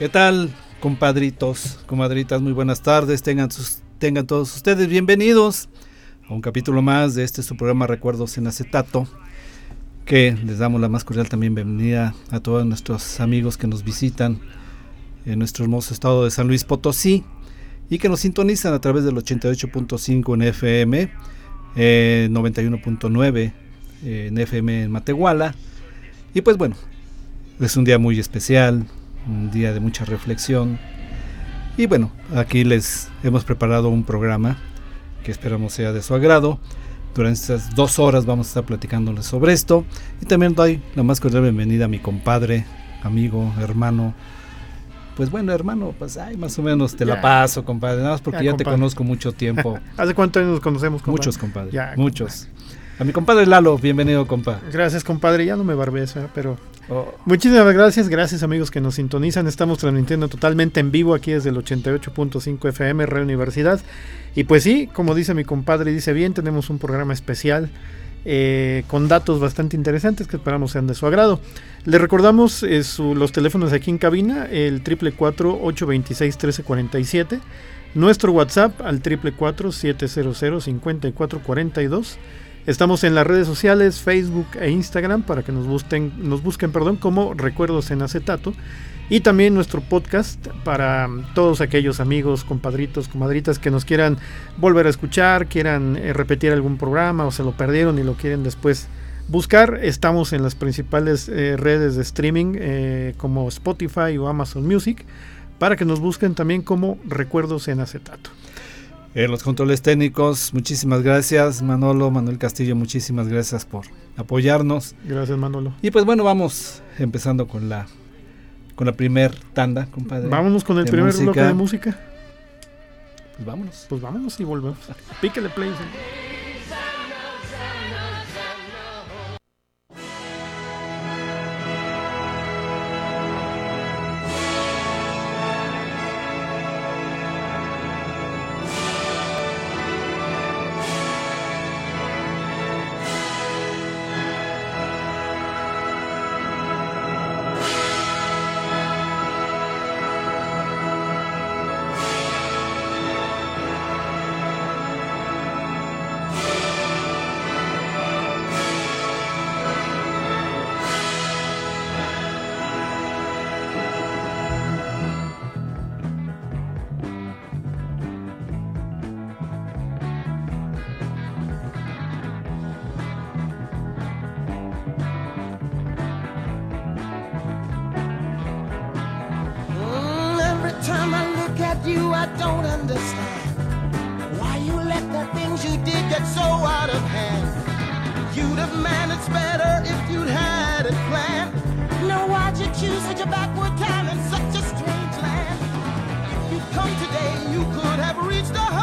¿Qué tal, compadritos, comadritas? Muy buenas tardes. Tengan, sus, tengan todos ustedes bienvenidos a un capítulo más de este su programa Recuerdos en Acetato. Que les damos la más cordial también bienvenida a todos nuestros amigos que nos visitan en nuestro hermoso estado de San Luis Potosí y que nos sintonizan a través del 88.5 en FM, 91.9 en FM en Matehuala. Y pues bueno, es un día muy especial, un día de mucha reflexión. Y bueno, aquí les hemos preparado un programa que esperamos sea de su agrado. Durante estas dos horas vamos a estar platicándoles sobre esto. Y también doy la más cordial bienvenida a mi compadre, amigo, hermano. Pues bueno, hermano, pues ay, más o menos te la paso, compadre. Nada más porque ya, te conozco mucho tiempo. ¿Hace cuánto años nos conocemos, compadre? Muchos, compadre. muchos. A mi compadre Lalo, bienvenido, compa. Gracias, compadre. Ya no me barbes, pero oh. muchísimas gracias. Gracias, amigos que nos sintonizan. Estamos transmitiendo totalmente en vivo aquí desde el 88.5 FM, Red Universidad. Y pues sí, como dice mi compadre, dice bien, tenemos un programa especial eh, con datos bastante interesantes que esperamos sean de su agrado. Le recordamos eh, los teléfonos aquí en cabina, el 444-826-1347. Nuestro WhatsApp al 444-700-5442 Estamos en las redes sociales, Facebook e Instagram para que nos busquen, nos busquen perdón, como Recuerdos en Acetato. Y también nuestro podcast para todos aquellos amigos, compadritos, comadritas que nos quieran volver a escuchar, quieran eh, repetir algún programa o se lo perdieron y lo quieren después buscar. Estamos en las principales eh, redes de streaming eh, como Spotify o Amazon Music para que nos busquen también como Recuerdos en Acetato. En los controles técnicos, muchísimas gracias Manolo, Manuel Castillo, muchísimas gracias por apoyarnos. Gracias Manolo. Y pues bueno, vamos empezando con la con la primer tanda, compadre. Vámonos con el primer bloque de música. Pues vámonos. Pues vámonos y volvemos. Píquele play. without you, I don't understand why you let the things you did get so out of hand. You'd have managed better if you'd had a plan. No, why'd you choose such a backward time in such a strange land? If you'd come today, you could have reached a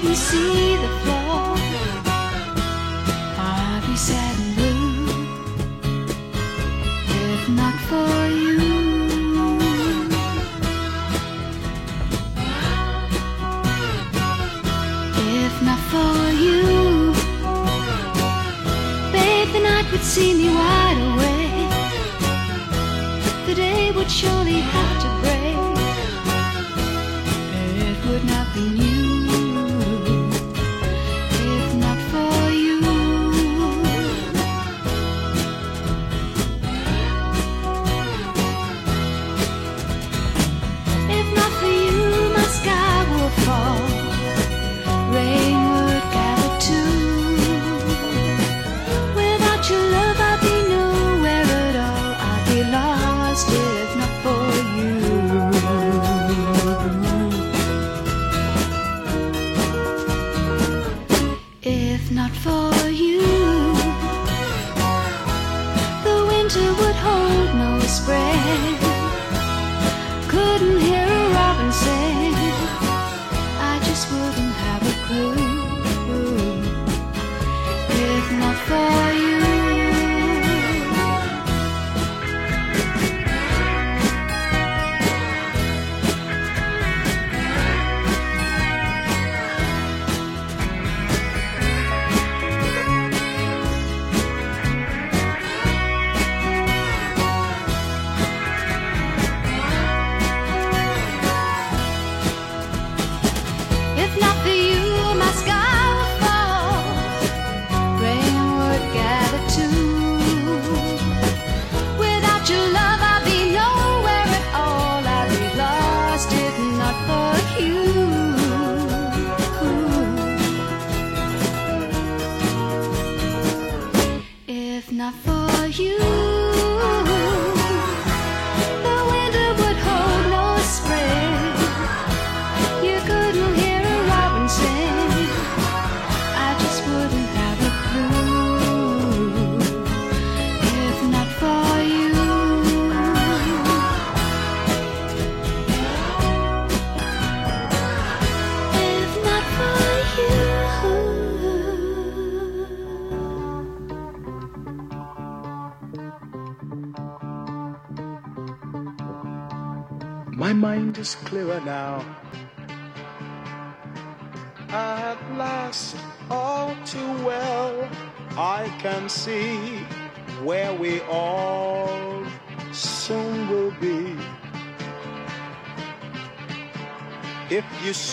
didn't see the floor. I'd be sad and blue if not for you. If not for you, baby, night would see me wide awake. The day would surely happen.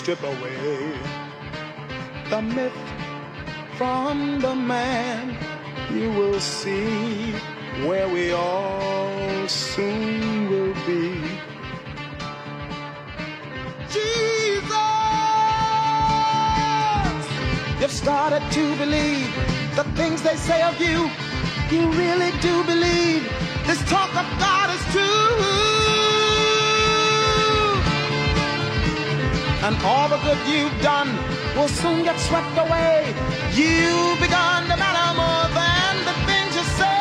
Strip away the myth from the man, you will see where we all soon will be. Jesus! You've started to believe the things they say of you. You really do believe this talk of God is true. And all the good you've done will soon get swept away. You've begun to matter more than the things you say.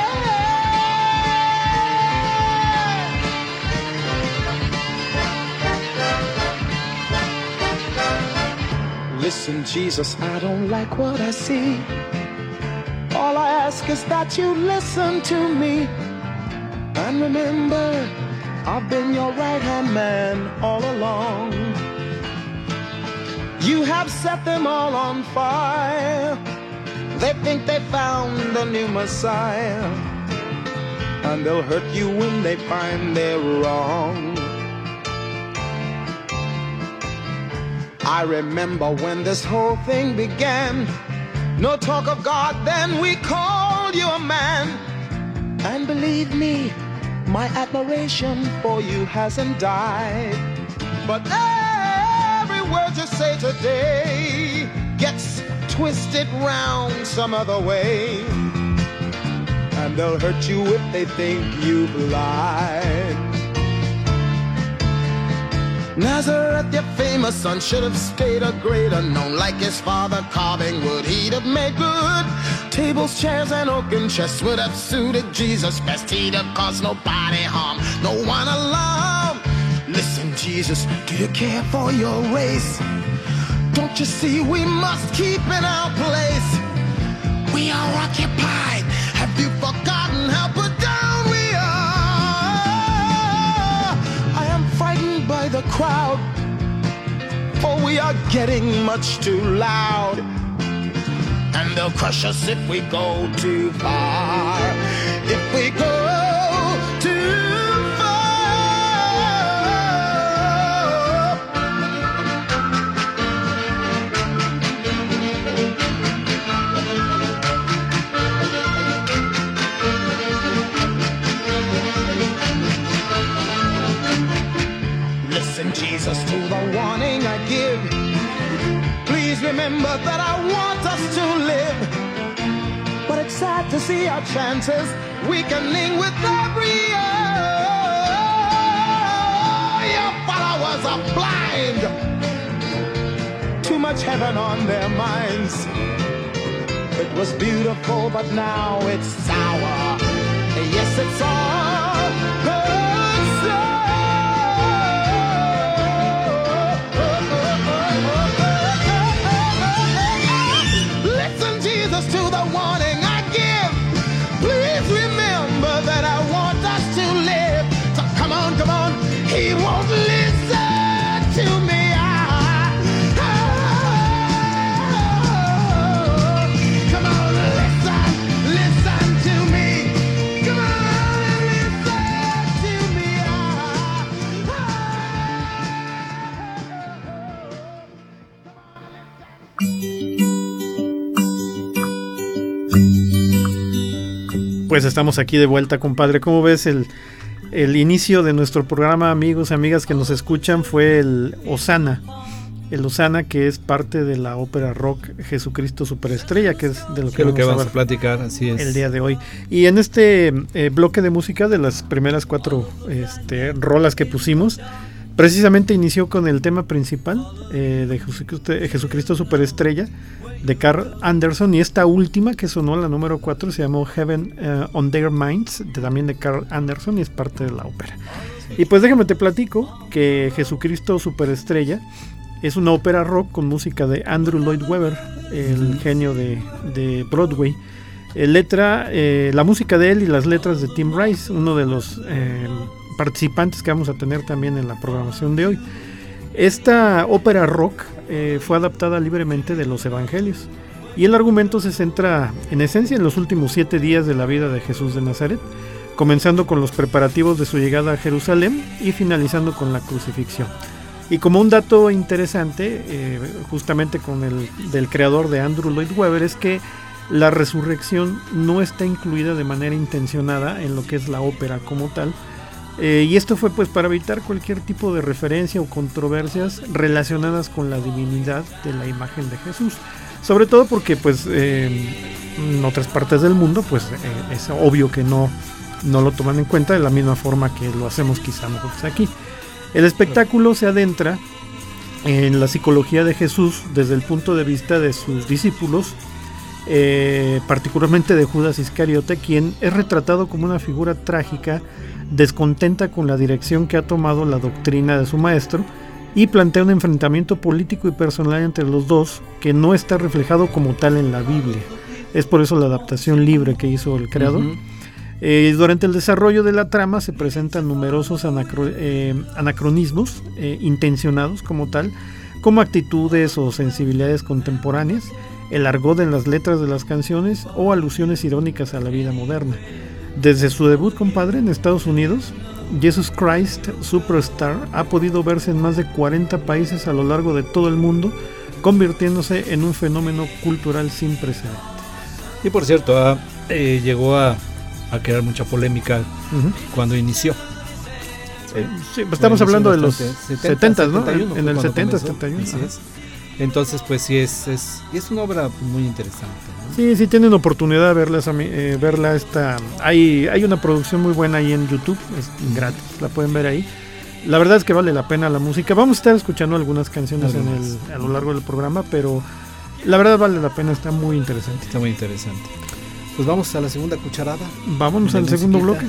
Listen, Jesus, I don't like what I see. All I ask is that you listen to me. And remember, I've been your right hand man all along. You have set them all on fire. They think they found a new Messiah. And they'll hurt you when they find they're wrong. I remember when this whole thing began. No talk of God, then we called you a man. And believe me, my admiration for you hasn't died. But every word you say today gets twisted round some other way. And they'll hurt you if they think you've lied. Nazareth, your famous son, should have stayed a greater known. Like his father carving wood, he'd have made good. Tables, chairs, and oaken chests would have suited Jesus best. He'd have caused nobody harm, no one alarm. Jesus, do you care for your race? Don't you see we must keep in our place? We are occupied. Have you forgotten how put down we are? I am frightened by the crowd, for we are getting much too loud. And they'll crush us if we go too far. If we go Jesus to the warning I give. Please remember that I want us to live. But it's sad to see our chances weakening with every year. Your followers are blind. Too much heaven on their minds. It was beautiful, but now it's sour. Yes, it's all. Pues estamos aquí de vuelta, compadre. ¿Cómo ves el, inicio de nuestro programa, amigos y amigas que nos escuchan? Fue el Osana, el Osana, que es parte de la ópera rock Jesucristo Superestrella, que es de lo que, vamos, que a vamos a platicar, así es. el día de hoy. Y en este eh, bloque de música de las primeras cuatro este, rolas que pusimos, precisamente inició con el tema principal eh, de Jesucristo, Jesucristo Superestrella de Carl Anderson y esta última que sonó la número 4 se llamó Heaven eh, on Their Minds de, también de Carl Anderson y es parte de la ópera. Y pues déjame te platico que Jesucristo Superestrella es una ópera rock con música de Andrew Lloyd Webber, el genio de, de Broadway. Eh, letra, eh, la música de él y las letras de Tim Rice, uno de los eh, participantes que vamos a tener también en la programación de hoy. Esta ópera rock eh, fue adaptada libremente de los evangelios y el argumento se centra en esencia en los últimos siete días de la vida de Jesús de Nazaret, comenzando con los preparativos de su llegada a Jerusalén y finalizando con la crucifixión. Y como un dato interesante, eh, justamente con el del creador de Andrew Lloyd Webber, es que la resurrección no está incluida de manera intencionada en lo que es la ópera como tal. Eh, y esto fue pues para evitar cualquier tipo de referencia o controversias relacionadas con la divinidad de la imagen de Jesús. Sobre todo porque pues eh, en otras partes del mundo pues eh, es obvio que no, no lo toman en cuenta de la misma forma que lo hacemos quizá nosotros aquí. El espectáculo se adentra en la psicología de Jesús desde el punto de vista de sus discípulos, particularmente de Judas Iscariote, quien es retratado como una figura trágica, descontenta con la dirección que ha tomado la doctrina de su maestro y plantea un enfrentamiento político y personal entre los dos que no está reflejado como tal en la Biblia. Es por eso la adaptación libre que hizo el creador. Eh, durante el desarrollo de la trama se presentan numerosos anacro- eh, anacronismos eh, intencionados como tal, como actitudes o sensibilidades contemporáneas, el argot en las letras de las canciones o alusiones irónicas a la vida moderna. Desde su debut, compadre, en Estados Unidos, Jesus Christ Superstar ha podido verse en más de 40 países a lo largo de todo el mundo, convirtiéndose en un fenómeno cultural sin precedentes. Y por cierto, ah, eh, llegó a, a crear mucha polémica cuando inició. Sí, pues estamos hablando de los bastante- 70, ¿no? 71 En el cuando 70, comenzó, 71. así ajá. es. Entonces, pues sí, es, es, es una obra muy interesante. ¿no? Sí, sí tienen oportunidad de verla, esa mi- eh, verla esta. Hay, hay una producción muy buena ahí en YouTube, es gratis, la pueden ver ahí. La verdad es que vale la pena la música. Vamos a estar escuchando algunas canciones en el, a lo largo del programa, pero la verdad vale la pena, está muy interesante. Está muy interesante. Pues vamos a la segunda cucharada. Vámonos al segundo bloque.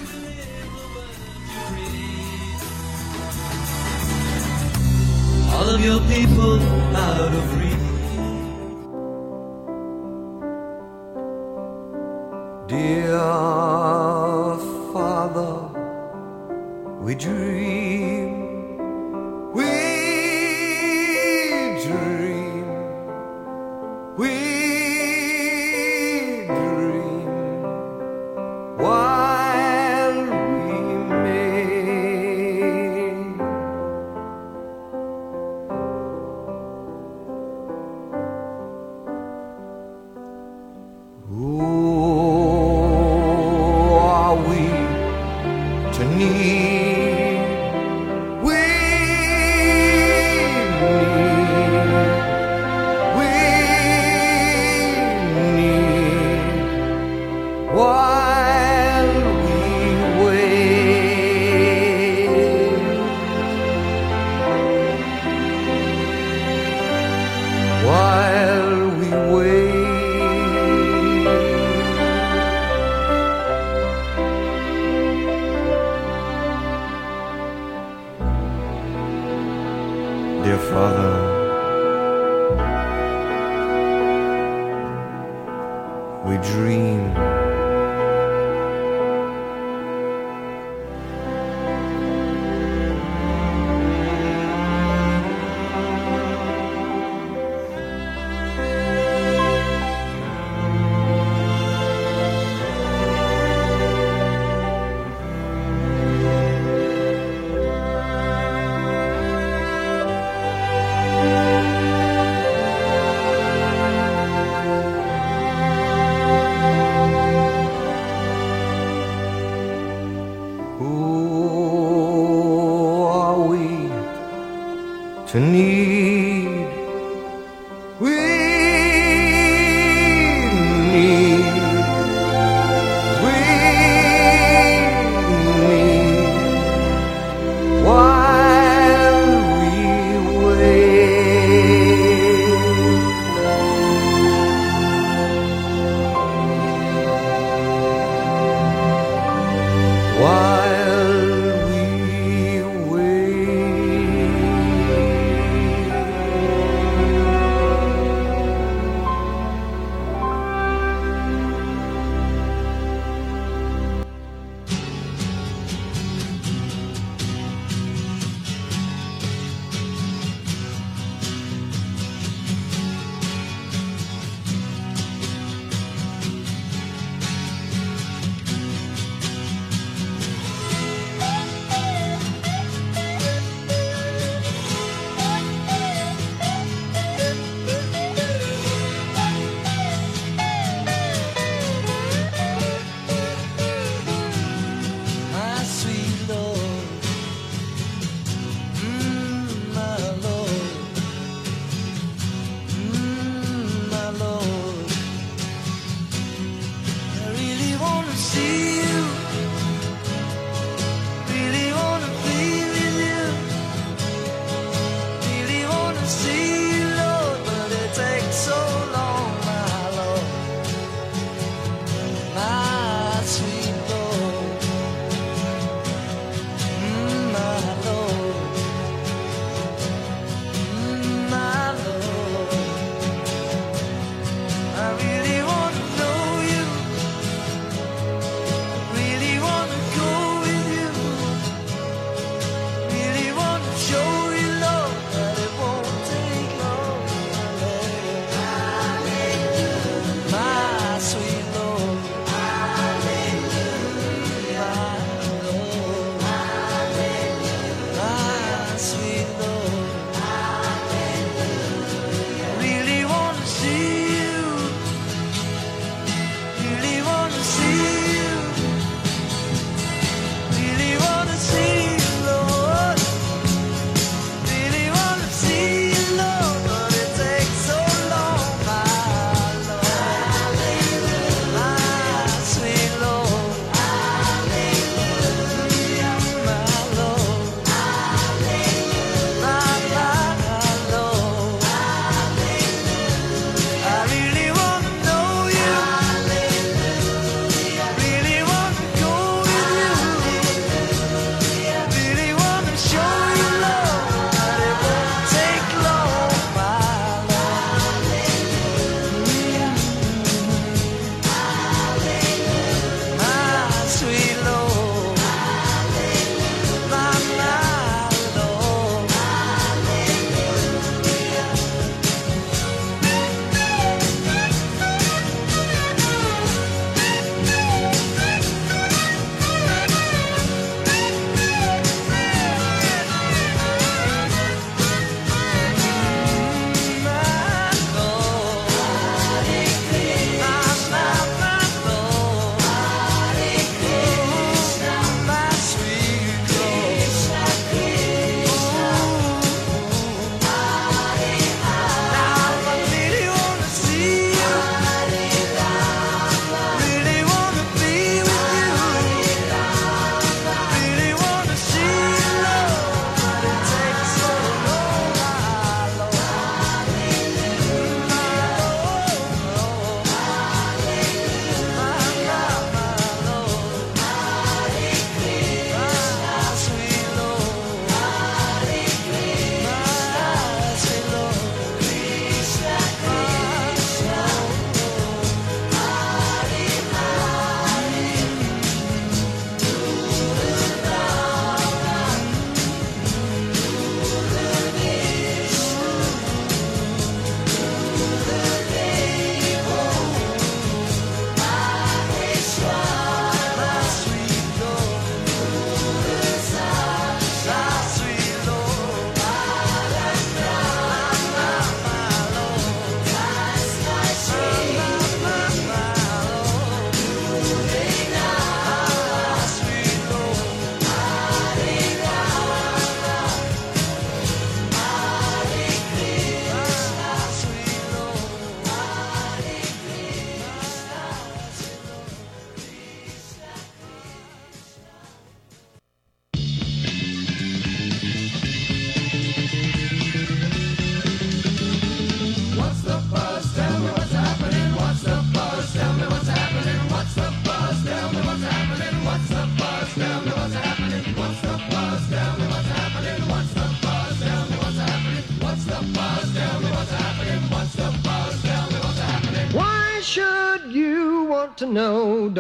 Your people out of reach. Dear Father, we dream,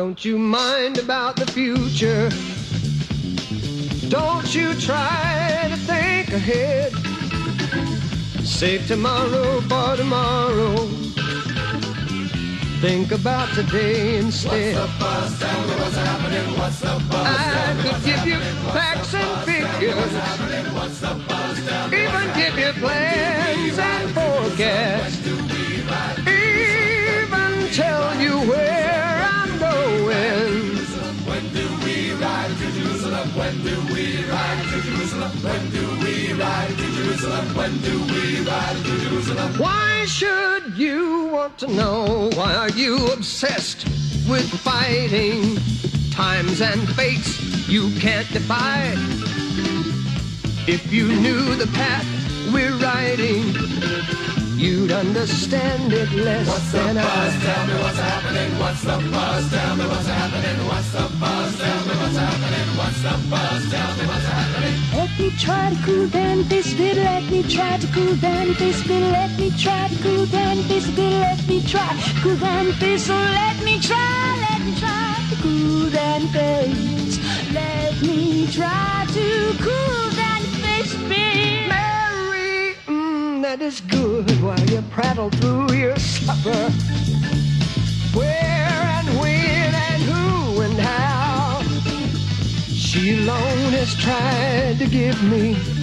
Don't you mind about the future? Don't you try to think ahead. Save tomorrow for tomorrow. Think about today instead. What's the buzz? Tell me what's happening. What's the buzz? I could give you facts and figures. Even give you plans and forecasts. When do we ride to Jerusalem? When do we ride to Jerusalem? When do we ride to Jerusalem? Why should you want to know? Why are you obsessed with fighting times and fates you can't defy? If you knew the path we're riding, you'd understand it less what's than I. Tell me what's happening. What's the buzz? Tell me what's happening. What's the buzz? Tell me what's happening. What's the buzz? Tell me what's happening. Let me try to cool down this bit. Let me try to cool down this bit. Let me try to cool down this bit. Let me try to cool down this. Let me try. Let me try to cool down this. Let me try to cool that is good while you prattle through your supper. Where and when and who and how. She alone has tried to give me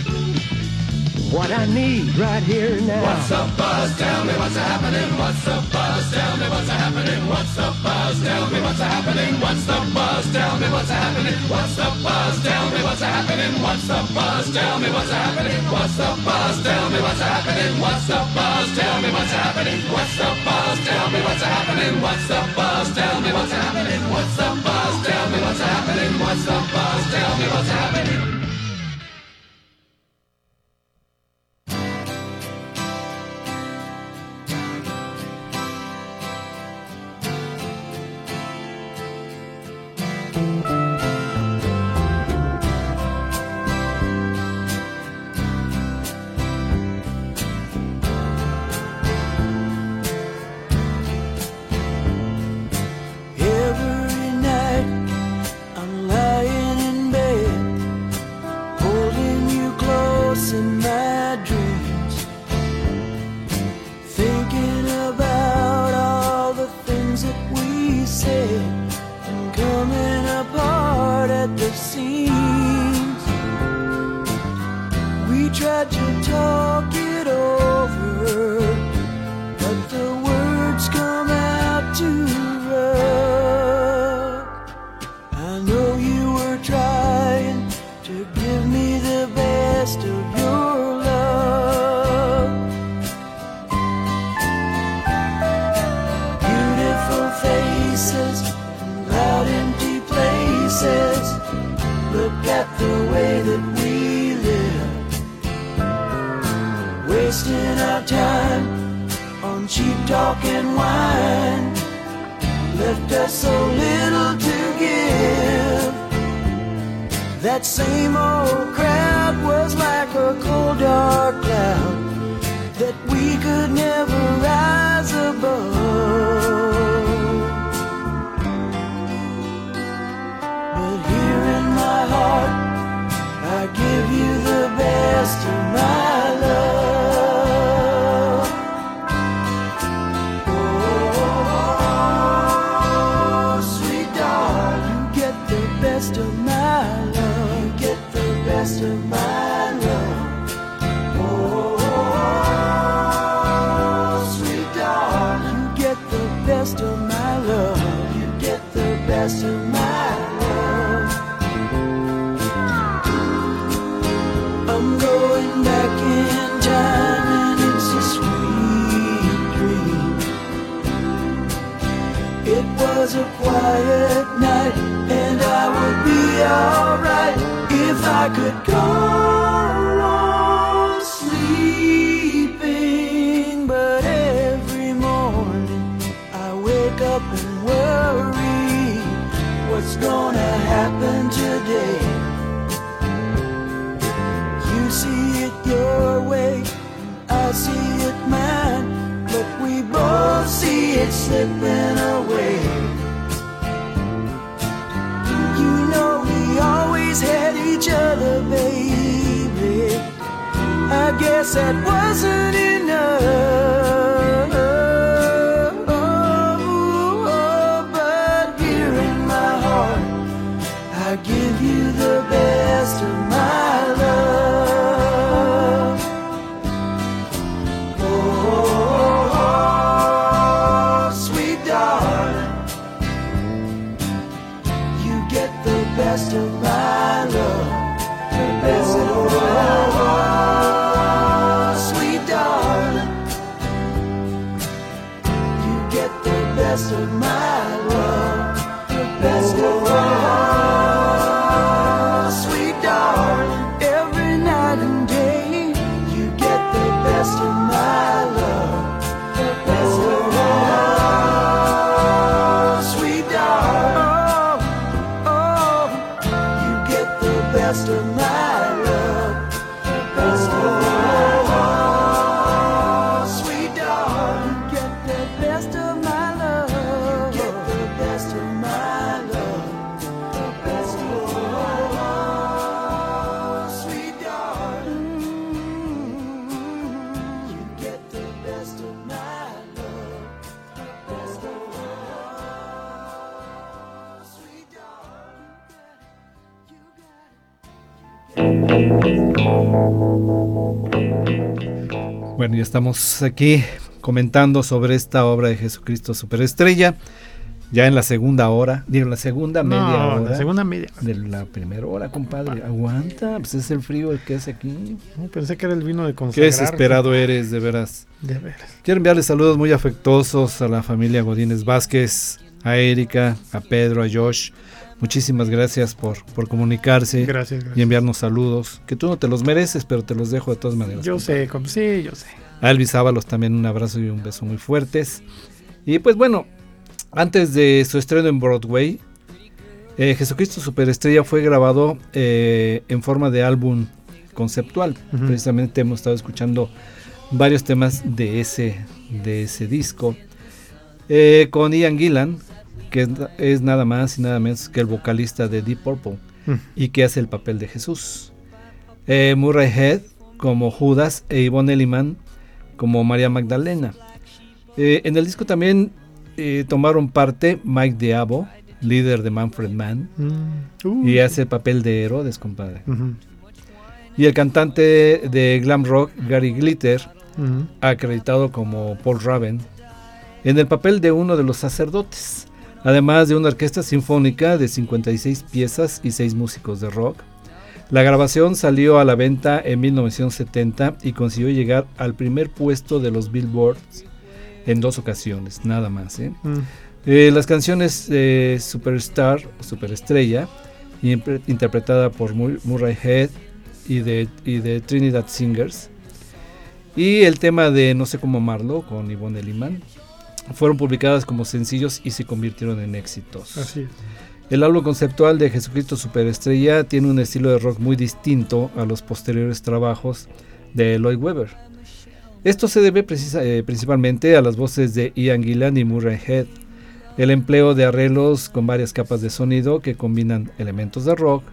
what I need right here now. What's the buzz? Tell me what's happening. What's the buzz? Tell me what's happening. What's the buzz? Tell me what's happening. What's the buzz? Tell me what's happening. What's the buzz? Tell me what's happening. What's the buzz? Tell me what's happening. What's the buzz? Tell me what's happening. What's the buzz? Tell me what's happening. What's the buzz? Tell me what's happening. What's the buzz? Tell me what's happening. What's the buzz? Tell me what's happening. What's the buzz? Tell me what's happening. Estamos aquí comentando sobre esta obra de Jesucristo Superestrella. Ya en la segunda hora, digo, la segunda media hora. la segunda media. De la primera hora, compadre. Aguanta, pues es el frío el que hace aquí. No, pensé que era el vino de Qué consagrar. desesperado eres, de veras. De veras. Quiero enviarles saludos muy afectuosos a la familia Godínez Vázquez, a Erika, a Pedro, a Josh. Muchísimas gracias por, por comunicarse Gracias, y enviarnos saludos. Que tú no te los mereces, pero te los dejo de todas maneras. Yo compadre. sé, como, sí, yo sé. A Elvis Ábalos también un abrazo y un beso muy fuertes. Y pues bueno, antes de su estreno en Broadway, eh, Jesucristo Superestrella fue grabado eh, en forma de álbum conceptual. Ujú. Precisamente hemos estado escuchando varios temas de ese, de ese disco. Eh, con Ian Gillan, que es, es nada más y nada menos que el vocalista de Deep Purple Mm. y que hace el papel de Jesús. Murray Head como Judas e Yvonne Elliman como María Magdalena. Eh, en el disco también eh, tomaron parte Mike Diabo, líder de Manfred Mann, Mm. Uh. y hace el papel de Herodes, compadre. Y el cantante de glam rock Gary Glitter, acreditado como Paul Raven, en el papel de uno de los sacerdotes, además de una orquesta sinfónica de 56 piezas y 6 músicos de rock. La grabación salió a la venta en 1970 y consiguió llegar al primer puesto de los Billboards en dos ocasiones, nada más. ¿eh? Mm. Eh, las canciones de Superstar, Superestrella, interpretada por Mur- Murray Head y de, y de Trinidad Singers, y el tema de No sé cómo amarlo con Ivonne Liman, fueron publicadas como sencillos y se convirtieron en éxitos. Así es. El álbum conceptual de Jesucristo Superestrella tiene un estilo de rock muy distinto a los posteriores trabajos de Lloyd Webber. Esto se debe eh, principalmente a las voces de Ian Gillan y Murray Head, el empleo de arreglos con varias capas de sonido que combinan elementos de rock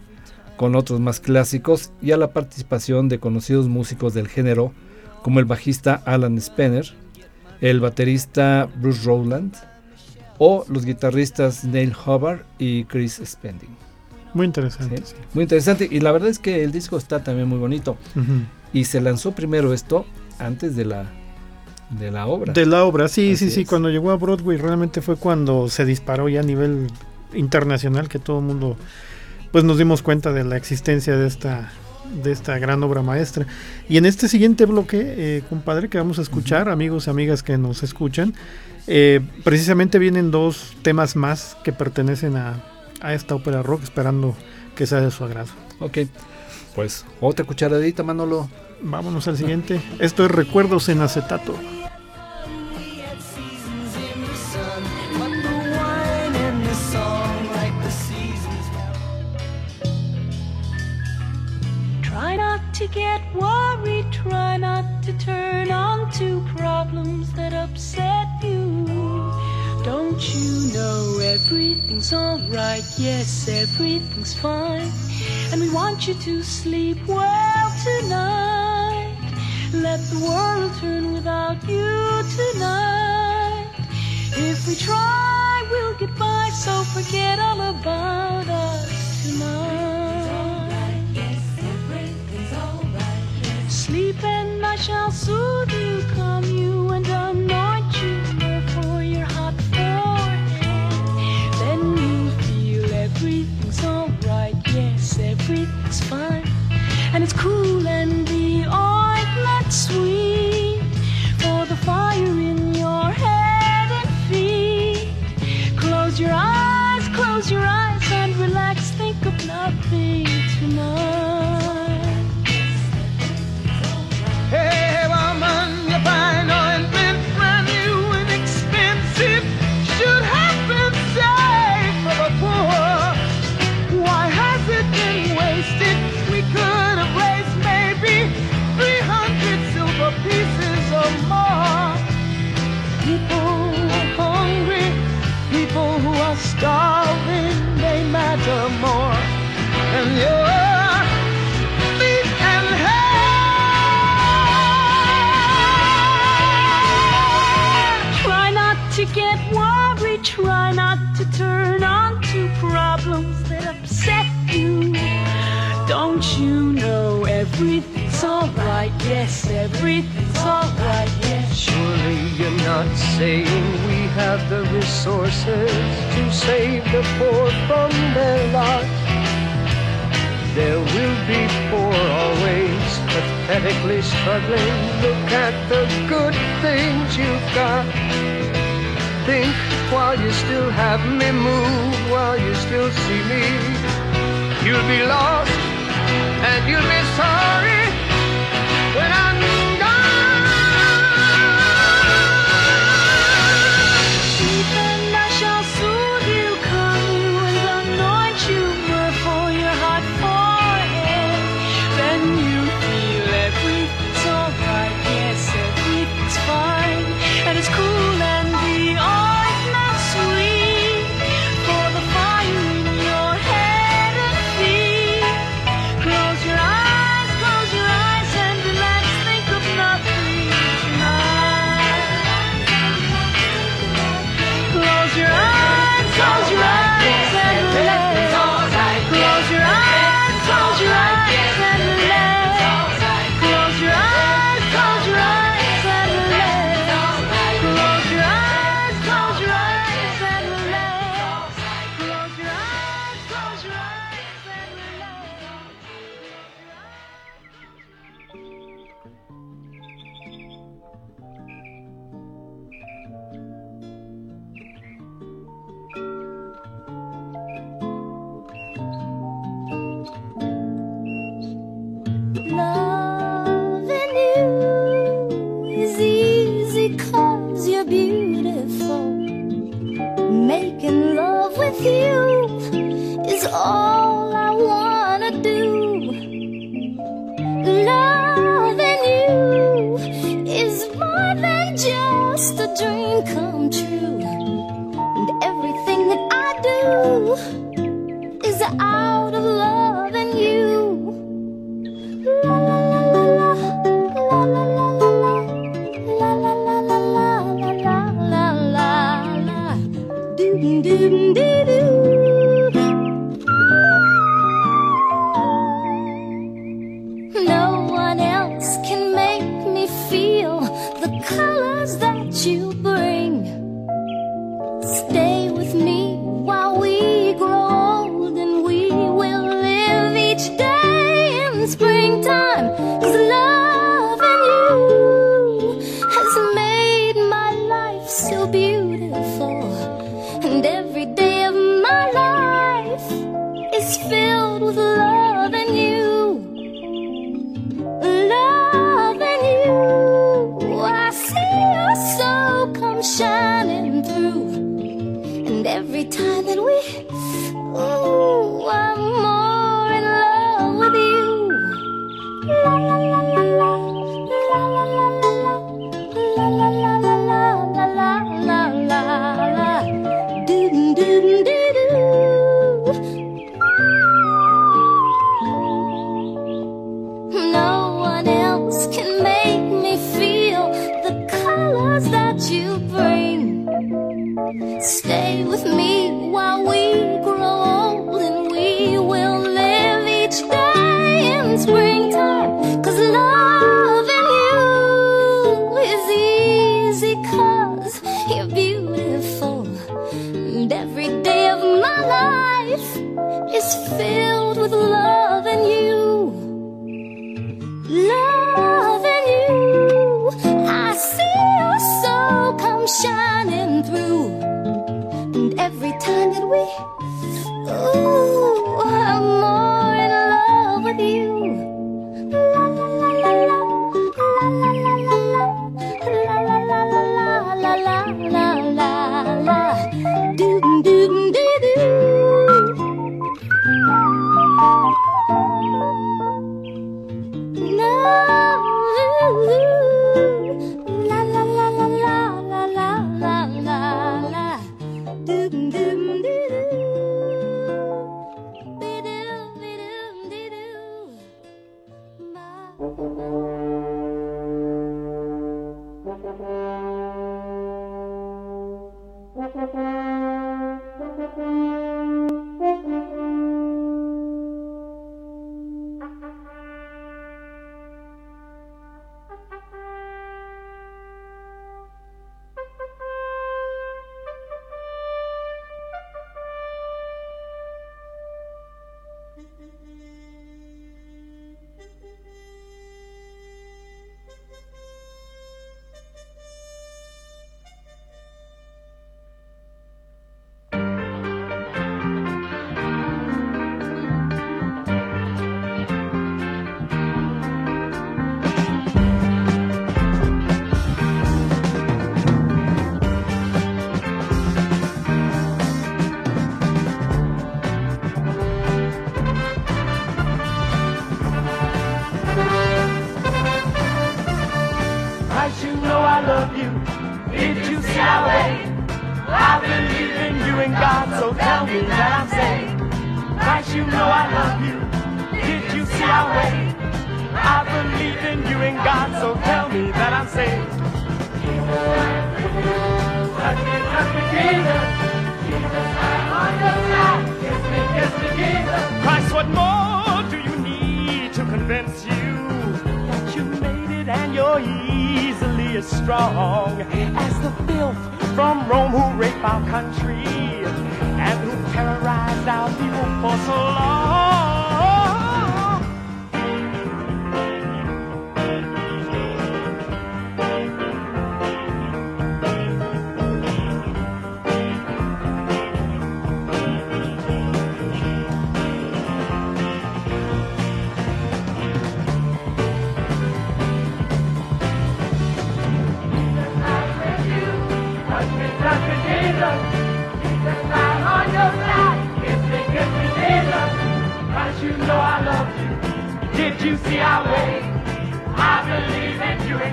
con otros más clásicos y a la participación de conocidos músicos del género como el bajista Alan Spencer, el baterista Bruce Rowland o los guitarristas Neil Hubbard y Chris Spending. Muy interesante. ¿sí? sí. Muy interesante y la verdad es que el disco está también muy bonito y se lanzó primero esto antes de la de la obra. De la obra, sí, Así sí, sí. es. Cuando llegó a Broadway realmente fue cuando se disparó ya a nivel internacional que todo el mundo pues nos dimos cuenta de la existencia de esta de esta gran obra maestra. Y en este siguiente bloque, eh, compadre, que vamos a escuchar, amigos y amigas que nos escuchan, eh, precisamente vienen dos temas más que pertenecen a, a esta ópera rock, esperando que sea de su agrado. Ok, pues otra cucharadita, Manolo. Vámonos al siguiente. Esto es Recuerdos en acetato. To get worried, try not to turn on to problems that upset you. Don't you know everything's alright? Yes, everything's fine. And we want you to sleep well tonight. Let the world turn without you tonight. If we try, we'll get by, so forget all about us tonight. Sleep and I shall soothe you, calm you, and anoint not saying we have the resources to save the poor from their lot. There will be poor always pathetically struggling. Look at the good things you've got. Think while you still have me, move while you still see me. You'll be lost and you'll be sorry.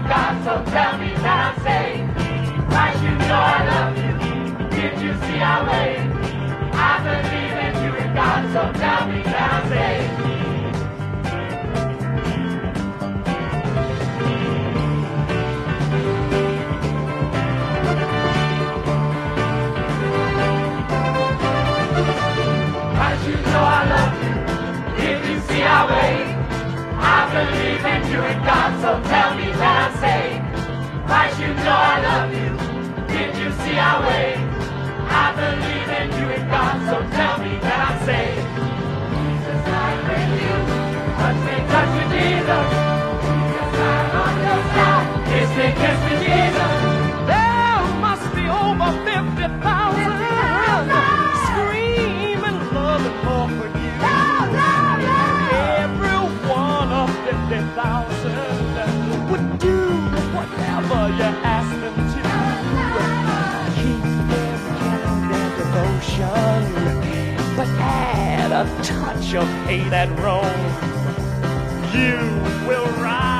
God, so tell me that I'm saved. Christ, you know I love you. Did you see our way? I believe in you and God, so tell me saved. Christ, you know I love you. Did you see our way? I believe in you and God, so tell me that I'm saved. I should know I love you. Did you see our way? I believe in you and God, so tell me that I'm saved. Jesus, I'm. Touch me, touch me, Jesus. Jesus, I'm on your side. Kiss me, kiss me, Jesus. There must be over 50,000 devotion, but add a touch of hate and wrong. You will rise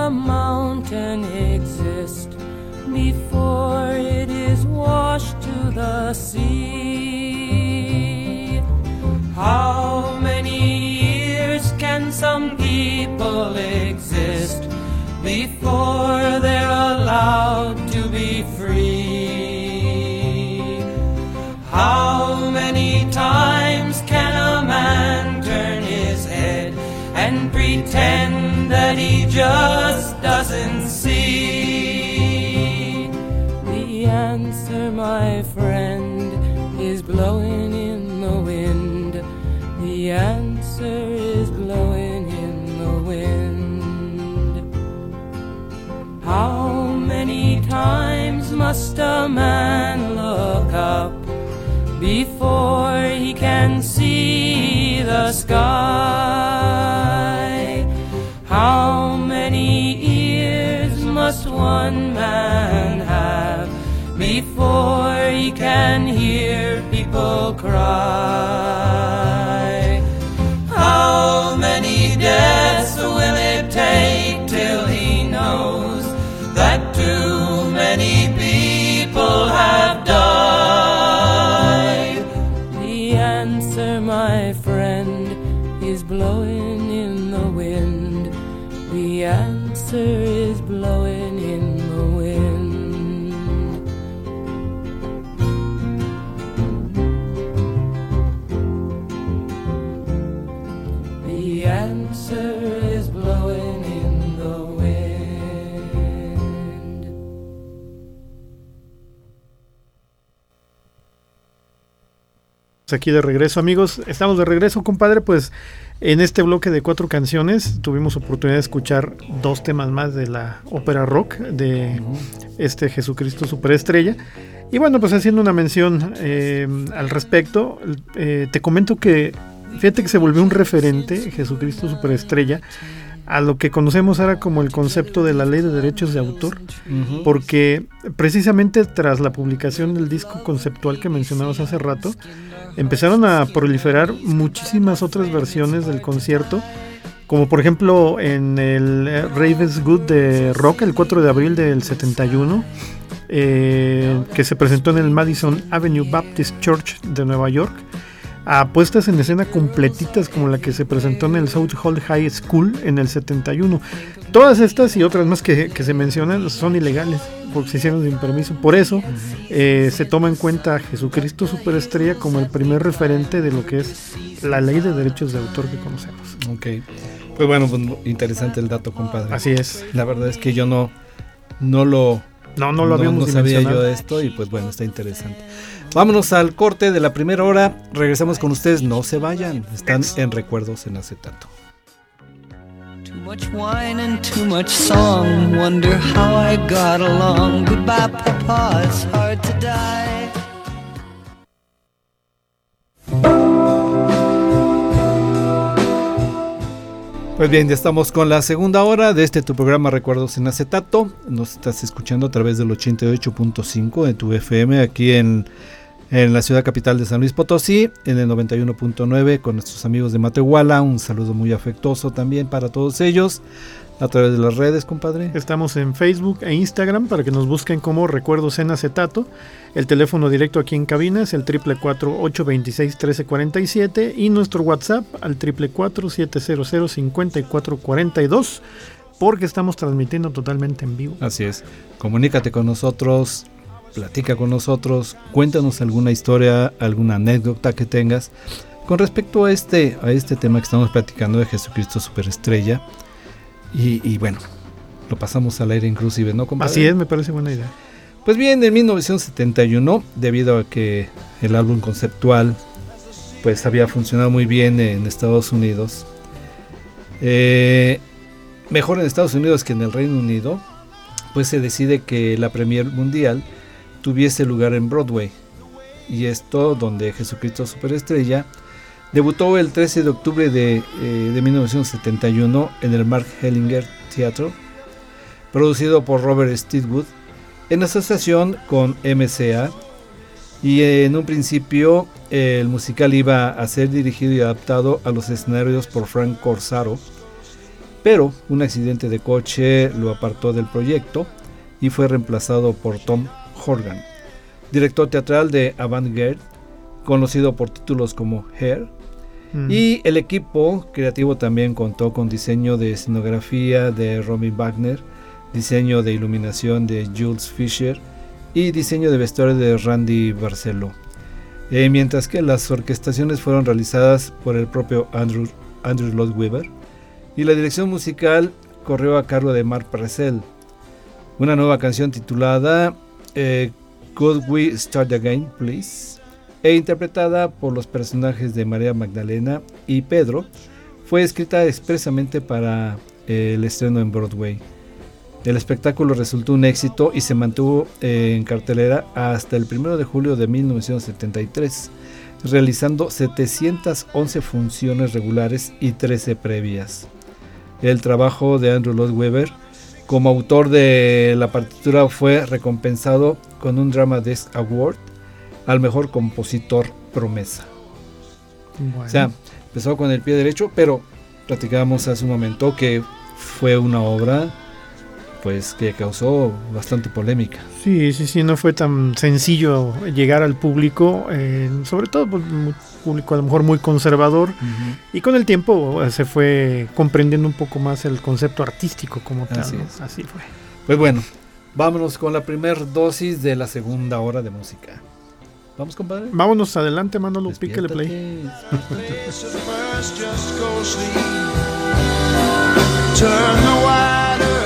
A mountain exist before it is washed to the sea. How many years can some people exist before they're allowed to be free? How many times? That he just doesn't see. The answer, my friend, is blowing in the wind. The answer is blowing in the wind. How many times must a man look up before he can see the sky? Must one man have before he can hear people cry? How many deaths will it take till he knows that too many people have died? The answer, my friend, is blowing in the wind. The answer Aquí de regreso, amigos. Estamos de regreso, compadre. Pues en este bloque de cuatro canciones tuvimos oportunidad de escuchar dos temas más de la ópera rock de este Jesucristo Superestrella. Y bueno, pues haciendo una mención eh, al respecto, eh, te comento que fíjate que se volvió un referente Jesucristo Superestrella a lo que conocemos ahora como el concepto de la ley de derechos de autor, porque precisamente tras la publicación del disco conceptual que mencionamos hace rato, empezaron a proliferar muchísimas otras versiones del concierto, como por ejemplo en el eh, Ravenswood de Rock el 4 de abril del 71, eh, que se presentó en el Madison Avenue Baptist Church de Nueva York, a puestas en escena completitas como la que se presentó en el South Hall High School en el 71. Todas estas y otras más que, que se mencionan son ilegales porque se hicieron sin permiso. Por eso eh, se toma en cuenta a Jesucristo Superestrella como el primer referente de lo que es la ley de derechos de autor que conocemos. Ok. Pues bueno, pues, interesante el dato, compadre. Así es. La verdad es que yo no, no lo, No, no lo habíamos no sabía dimensionado. yo de esto y pues bueno, está interesante. Vámonos al corte de la primera hora. Regresamos con ustedes. No se vayan. Están en Recuerdos en Acetato. Too much wine and too much song. Wonder how I got along. Goodbye, Papa. It's hard to die. Pues bien, ya estamos con la segunda hora de este tu programa Recuerdos en Acetato. Nos estás escuchando a través del 88.5 de tu FM aquí en, en la ciudad capital de San Luis Potosí, en el 91.9 con nuestros amigos de Matehuala. Un saludo muy afectuoso también para todos ellos a través de las redes, compadre. Estamos en Facebook e Instagram para que nos busquen como Recuerdos en Acetato. El teléfono directo aquí en cabina es el 444-826-1347 y nuestro WhatsApp al 444-700-5442 porque estamos transmitiendo totalmente en vivo. Así es. Comunícate con nosotros, platica con nosotros, cuéntanos alguna historia, alguna anécdota que tengas con respecto a este, a este tema que estamos platicando de Jesucristo Superestrella. Y, y bueno, lo pasamos al aire inclusive, ¿no, compadre? Así es, me parece buena idea. Pues bien, en 1971, debido a que el álbum conceptual pues había funcionado muy bien en Estados Unidos, eh, mejor en Estados Unidos que en el Reino Unido, pues se decide que la premier mundial tuviese lugar en Broadway. Y esto donde Jesucristo Superestrella debutó el 13 de octubre de, eh, de 1971 en el Mark Hellinger Theatre, producido por Robert Steedwood en asociación con MCA. Y en un principio eh, el musical iba a ser dirigido y adaptado a los escenarios por Frank Corsaro, pero un accidente de coche lo apartó del proyecto y fue reemplazado por Tom Horgan, director teatral de Avantgarde, conocido por títulos como Hair. Mm. Y el equipo creativo también contó con diseño de escenografía de Robin Wagner, diseño de iluminación de Jules Fisher y diseño de vestuario de Randy Barcelo. Eh, mientras que las orquestaciones fueron realizadas por el propio Andrew, Andrew Lloyd Webber y la dirección musical corrió a cargo de Mark Purcell. Una nueva canción titulada eh, Could We Start Again, Please? E interpretada por los personajes de María Magdalena y Pedro, fue escrita expresamente para eh, el estreno en Broadway. El espectáculo resultó un éxito y se mantuvo eh, en cartelera hasta el 1 de julio de 1973, realizando 711 funciones regulares y 13 previas. El trabajo de Andrew Lloyd Webber como autor de la partitura fue recompensado con un Drama Desk Award al mejor compositor promesa. Bueno. O sea, empezó con el pie derecho, pero platicábamos hace un momento que fue una obra pues que causó bastante polémica. Sí, sí, sí, no fue tan sencillo llegar al público, eh, sobre todo un público a lo mejor muy conservador, y con el tiempo eh, se fue comprendiendo un poco más el concepto artístico como tal. Así. Así fue. Pues bueno, vámonos con la primer dosis de la segunda hora de música. Vamos, compadre. Vámonos adelante, Manolo, píquele play. First, just. Turn the wider.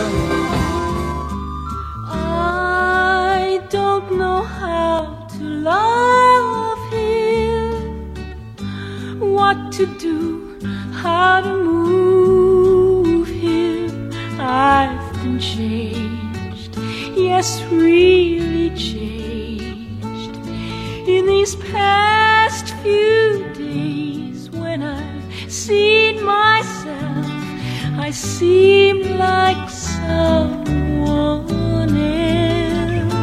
I don't know how to love him, what to do, how to move him. I've been changed, yes, really changed in these past few days when I've seen myself. I seem like someone else.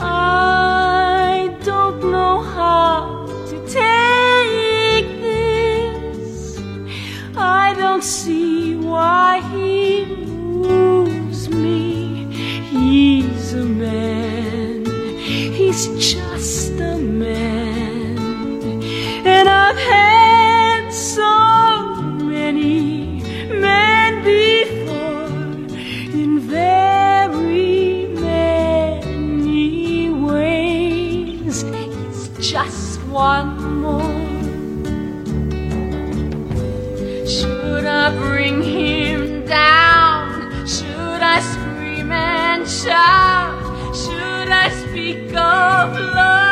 I don't know how to take this. I don't see why he He's just a man. And I've had so many men before in very many ways. He's just one more. Should I bring him down? Should I scream and shout? of love.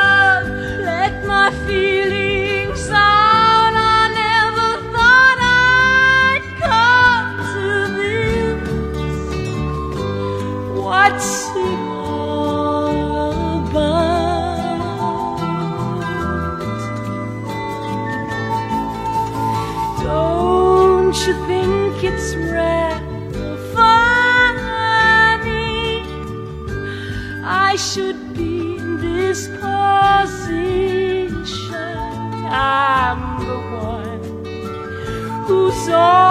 so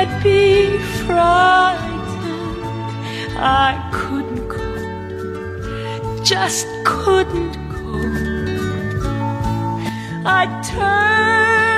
I'd be frightened. I couldn't go, just couldn't go. I'd turn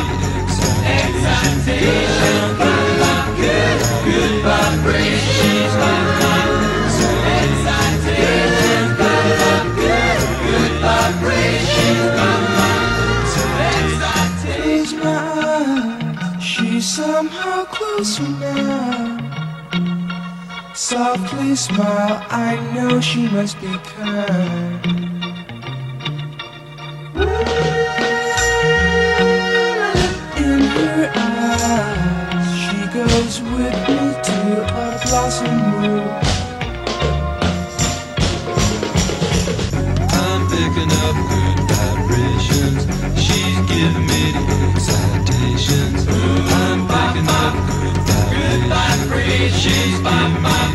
invitation. Good good, vibrations. So. Good good, vibrations. So she's somehow closer now. Softly smile, I know she must be kind. she's by my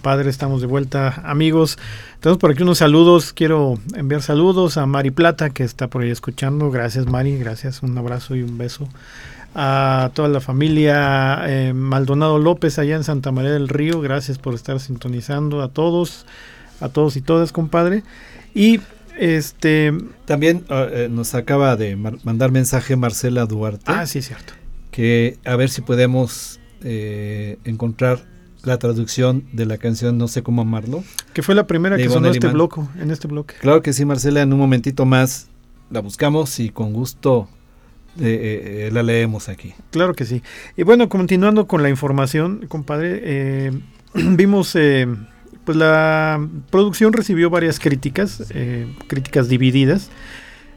compadre, estamos de vuelta, amigos. Tenemos por aquí unos saludos. Quiero enviar saludos a Mari Plata, que está por ahí escuchando. Gracias, Mari, gracias. Un abrazo y un beso. A toda la familia eh, Maldonado López, allá en Santa María del Río. Gracias por estar sintonizando a todos, a todos y todas, compadre. Y este. También eh, nos acaba de mandar mensaje Marcela Duarte. Ah, sí, cierto. Que a ver si podemos eh, encontrar la traducción de la canción No sé cómo amarlo. Que fue la primera que sonó este bloque, en este bloque. Claro que sí, Marcela, en un momentito más la buscamos y con gusto eh, eh, la leemos aquí. Claro que sí. Y bueno, continuando con la información, compadre, eh, vimos, eh, pues la producción recibió varias críticas, eh, críticas divididas,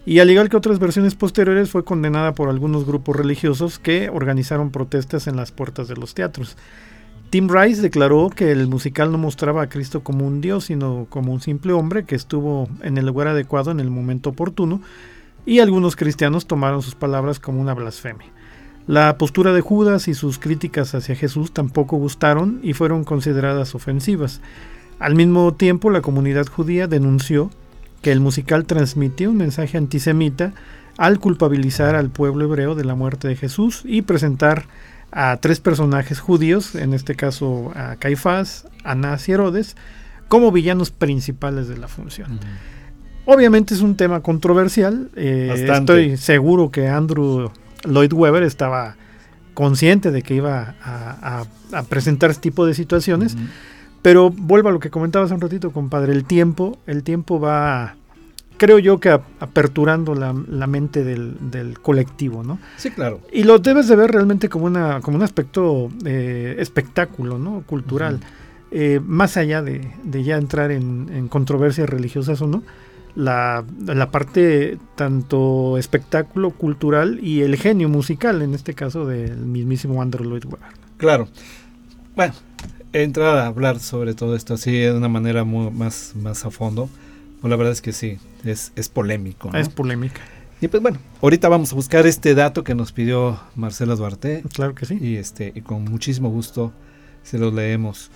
y al igual que otras versiones posteriores fue condenada por algunos grupos religiosos que organizaron protestas en las puertas de los teatros. Tim Rice declaró que el musical no mostraba a Cristo como un dios, sino como un simple hombre que estuvo en el lugar adecuado en el momento oportuno, y algunos cristianos tomaron sus palabras como una blasfemia. La postura de Judas y sus críticas hacia Jesús tampoco gustaron y fueron consideradas ofensivas. Al mismo tiempo, la comunidad judía denunció que el musical transmitió un mensaje antisemita al culpabilizar al pueblo hebreo de la muerte de Jesús y presentar a tres personajes judíos, en este caso a Caifás, Anás y Herodes, como villanos principales de la función. Obviamente es un tema controversial. eh, estoy seguro que Andrew Lloyd Webber estaba consciente de que iba a, a- a presentar este tipo de situaciones. Pero vuelvo a lo que comentabas un ratito, compadre. El tiempo, el tiempo va, creo yo que aperturando la, la mente del, del colectivo, ¿no? Sí, claro. Y lo debes de ver realmente como, una, como un aspecto eh, espectáculo, ¿no? Cultural. Eh, más allá de, de ya entrar en, en controversias religiosas o no, la, la parte tanto espectáculo cultural y el genio musical, en este caso del mismísimo Andrew Lloyd Webber. Claro. Bueno, entrar a hablar sobre todo esto así de una manera mu- más, más a fondo, pues la verdad es que sí, es, es polémico. ¿no? Es polémica. Y pues bueno, ahorita vamos a buscar este dato que nos pidió Marcela Duarte. Claro que sí. Y, este, y con muchísimo gusto se los leemos.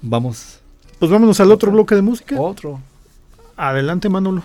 Vamos. Pues vámonos al otro bloque de música. Otro. Adelante, Manolo.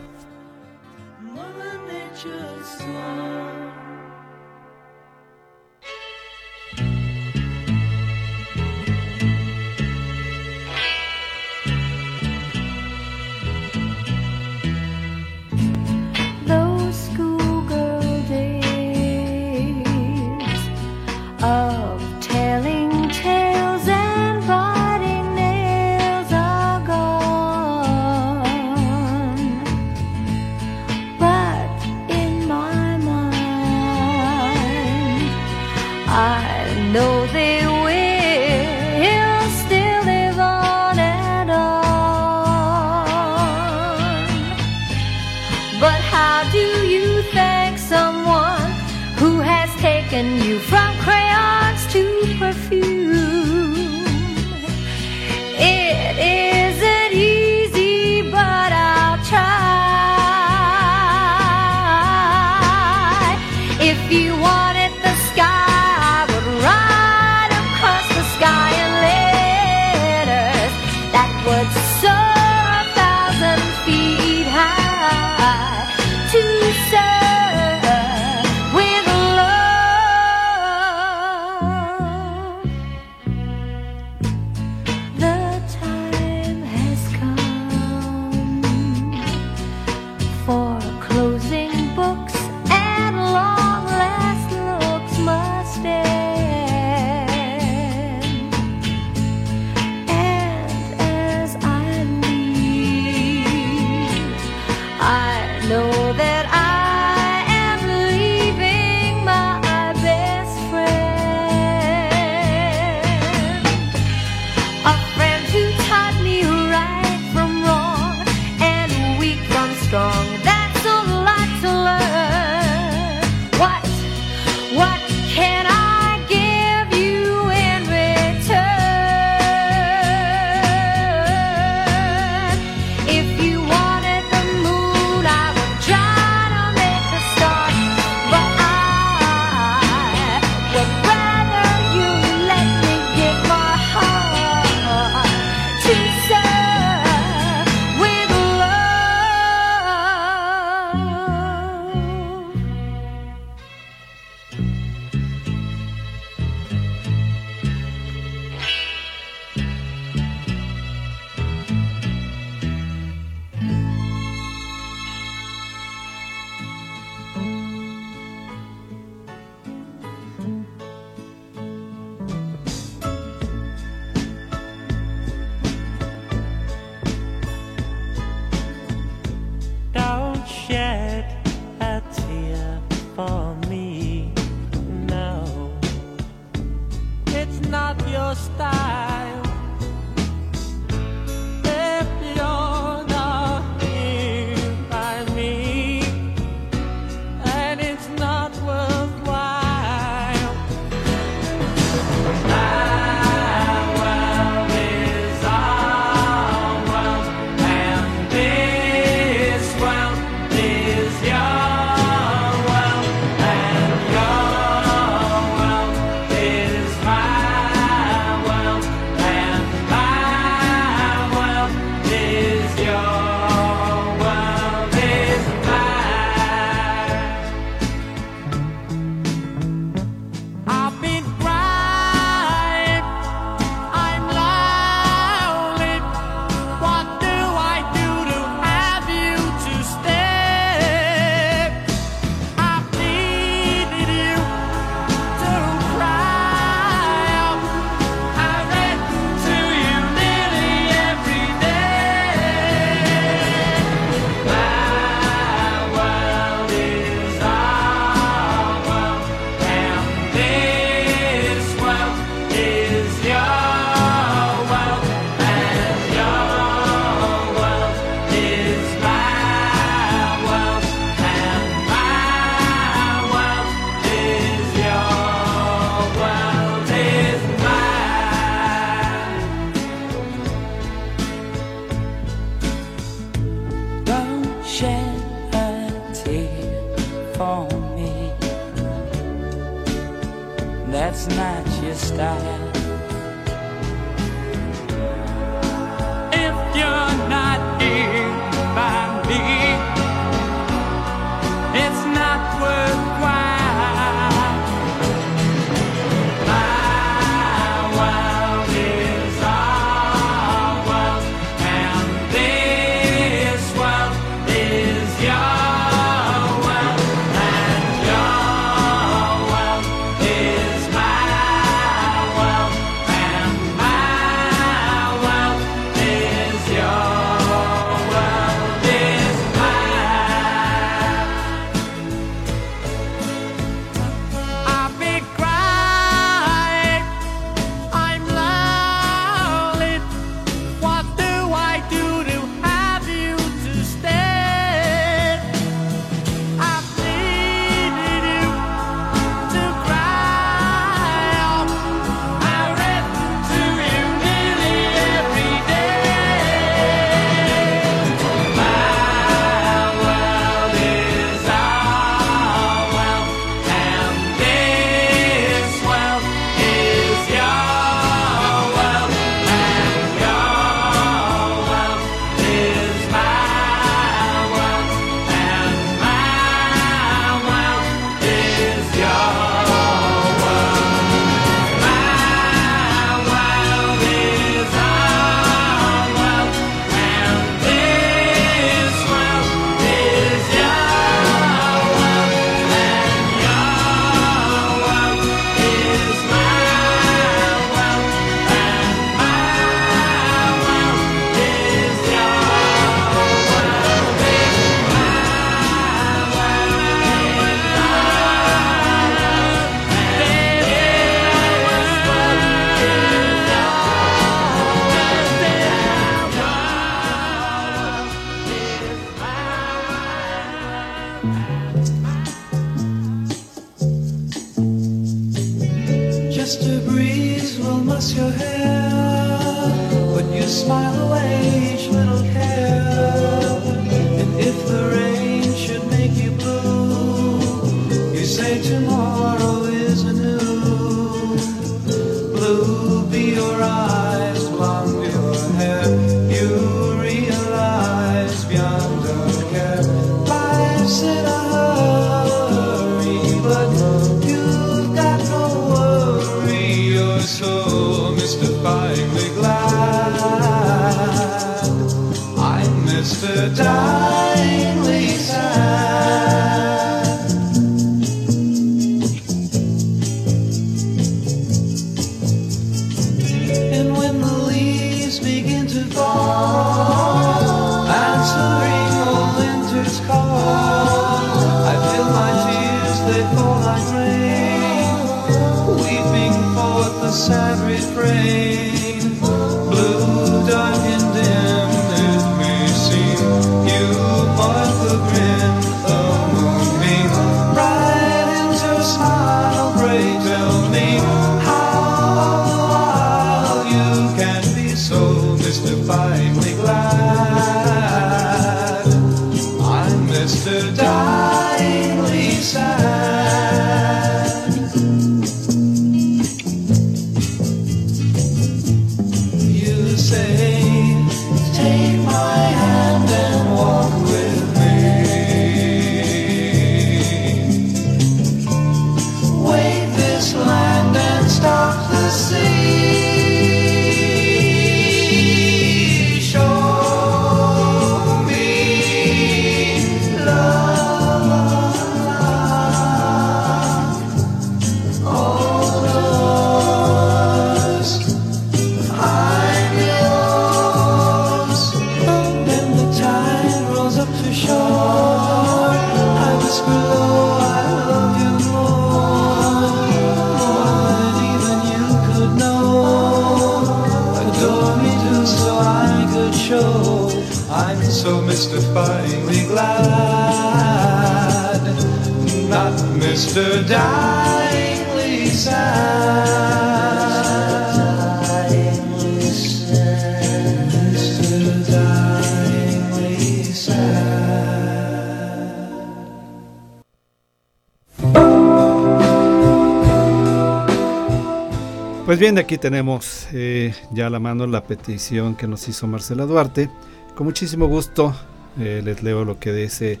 Pues bien, aquí tenemos eh, ya a la mano la petición que nos hizo Marcela Duarte. Con muchísimo gusto eh, les leo lo que dice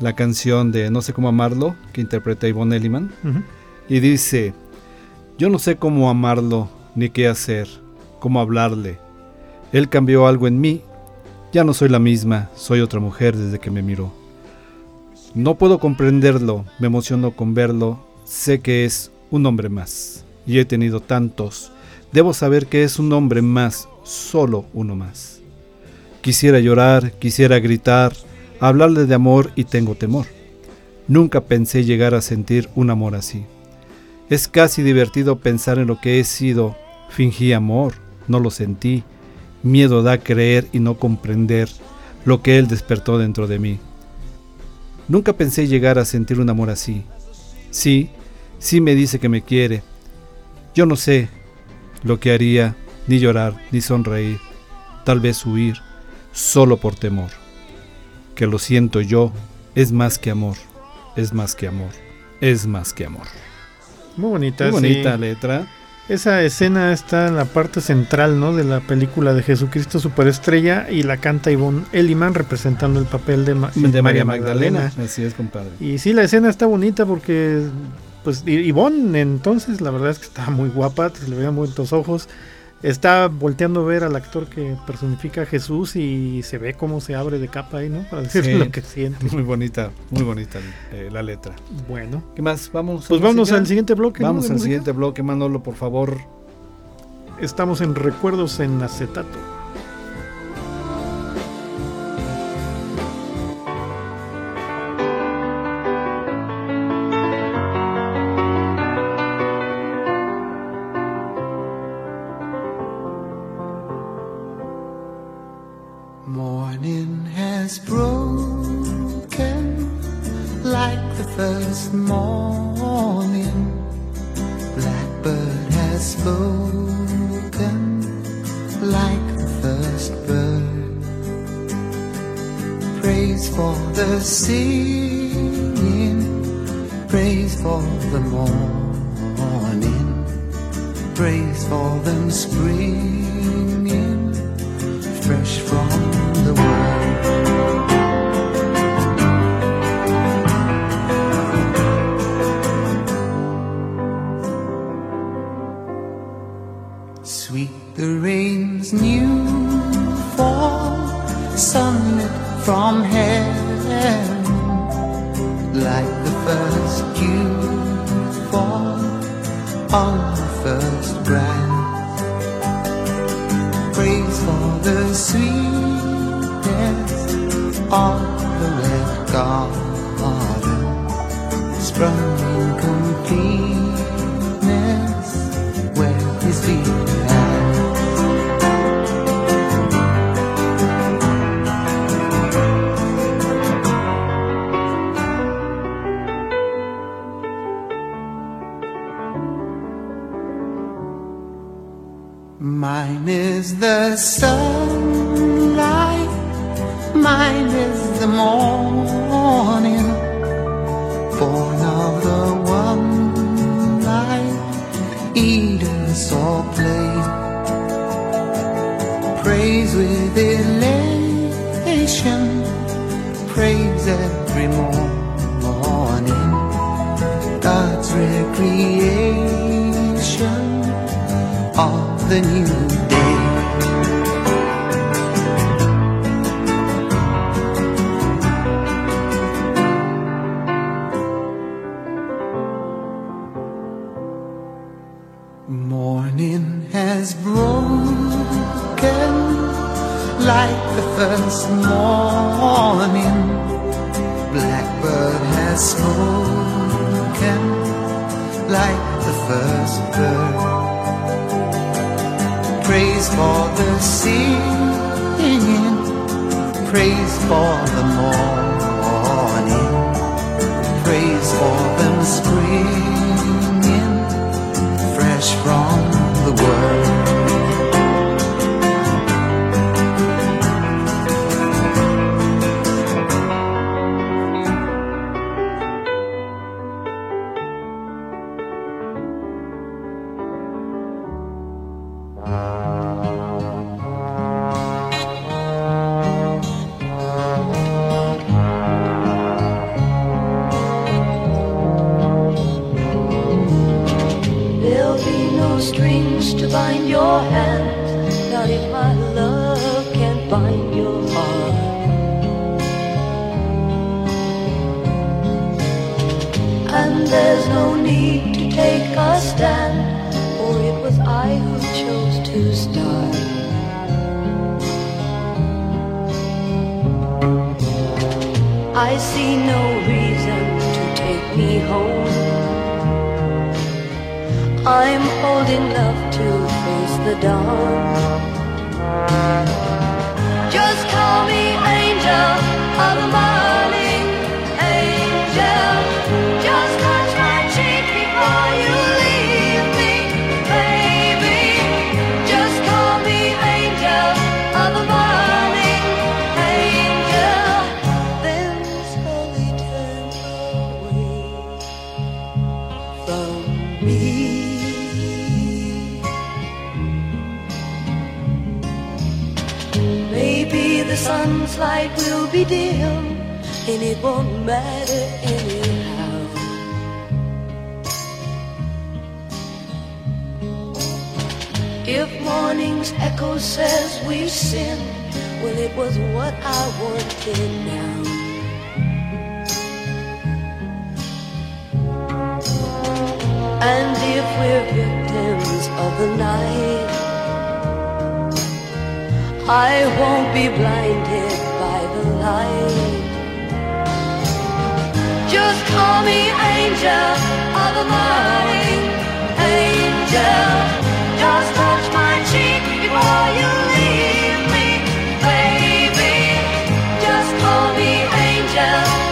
la canción de No sé cómo amarlo, que interpreta Ivonne Elliman. Y dice, yo no sé cómo amarlo, ni qué hacer, cómo hablarle. Él cambió algo en mí, ya no soy la misma, soy otra mujer desde que me miró. No puedo comprenderlo, me emociono con verlo, sé que es un hombre más, y he tenido tantos, debo saber que es un hombre más, solo uno más. Quisiera llorar, quisiera gritar, hablarle de amor y tengo temor. Nunca pensé llegar a sentir un amor así. Es casi divertido pensar en lo que he sido. Fingí amor, no lo sentí. Miedo da creer y no comprender lo que él despertó dentro de mí. Nunca pensé llegar a sentir un amor así. Sí, sí me dice que me quiere. Yo no sé lo que haría, ni llorar, ni sonreír, tal vez huir, solo por temor. Que lo siento yo, es más que amor, es más que amor, es más que amor. Muy bonita. Muy bonita sí. letra. Esa escena está en la parte central ¿no? de la película de Jesucristo Superestrella y la canta Ivonne Elliman representando el papel de, Ma- De María Magdalena. Así es, compadre. Y sí, la escena está bonita porque, pues, Ivonne entonces, la verdad es que estaba muy guapa, se le veían bonitos ojos. Está volteando a ver al actor que personifica a Jesús y se ve cómo se abre de capa ahí, ¿no? Para decir Sí. lo que siente. Muy bonita, muy bonita eh, la letra. Bueno. ¿Qué más? Vamos. Pues música? al siguiente bloque. Vamos al música. siguiente bloque, Manolo, por favor. Estamos en Recuerdos en Acetato. And if we're victims of the night, I won't be blinded by the light. Just call me angel of the morning, angel. Just touch my cheek before you leave me, baby. Just call me angel.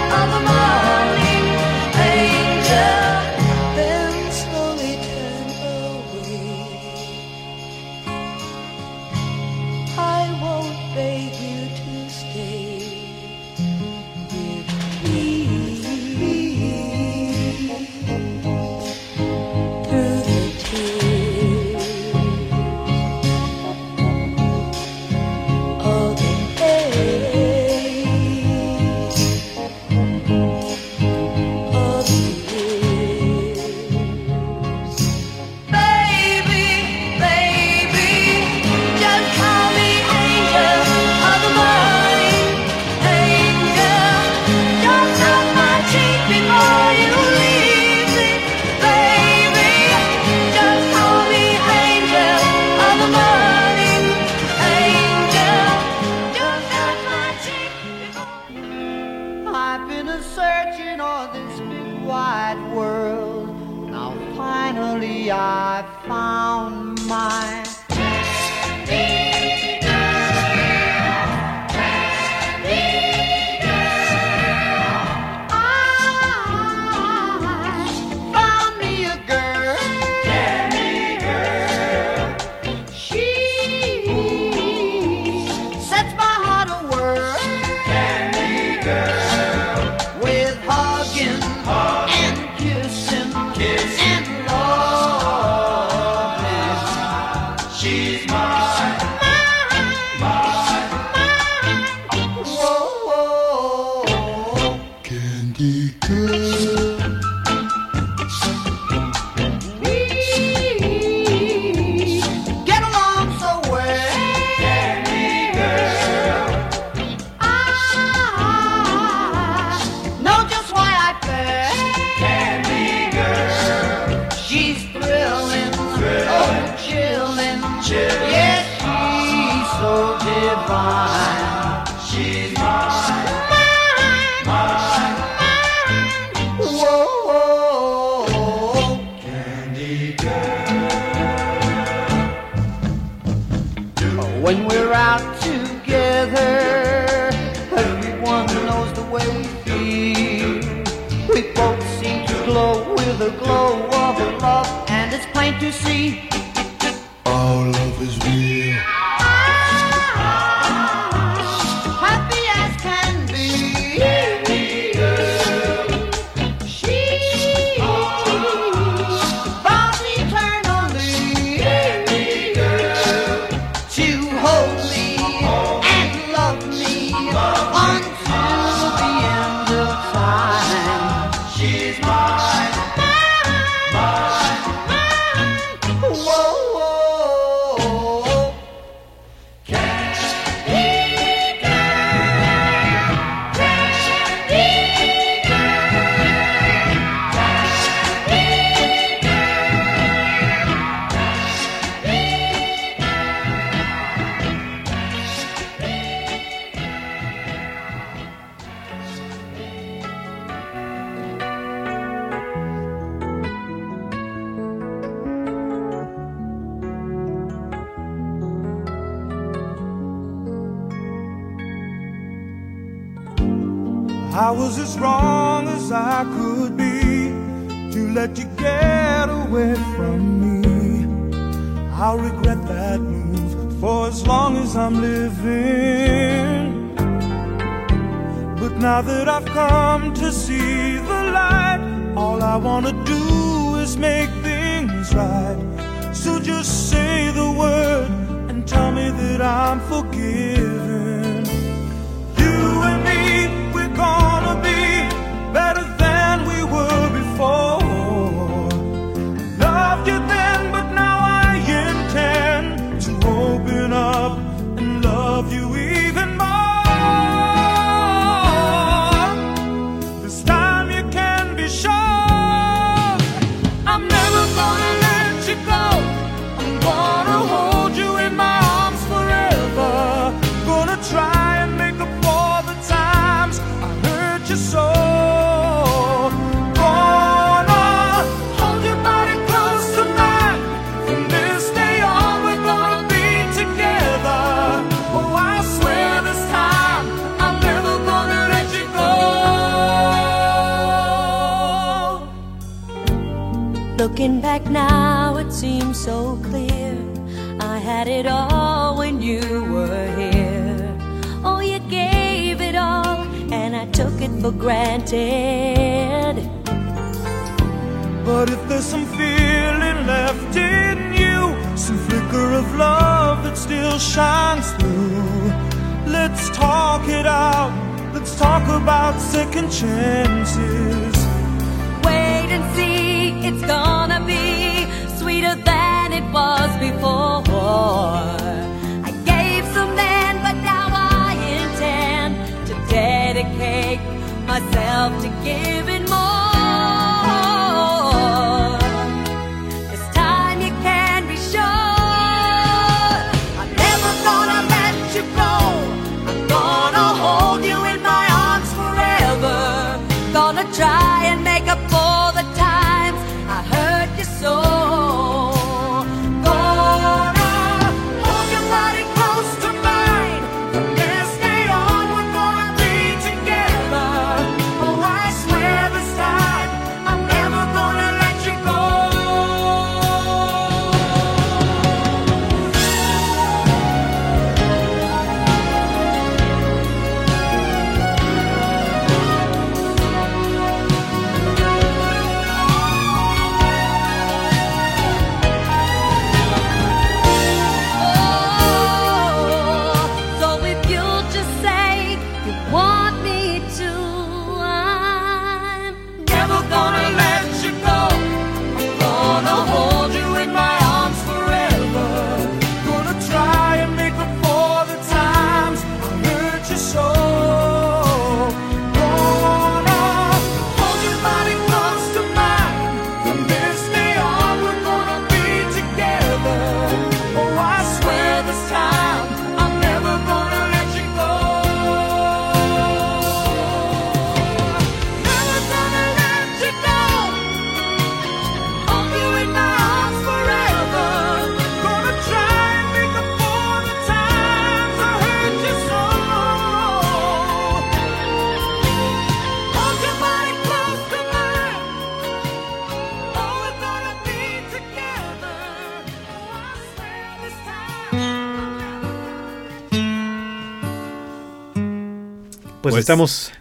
Pues, estamos.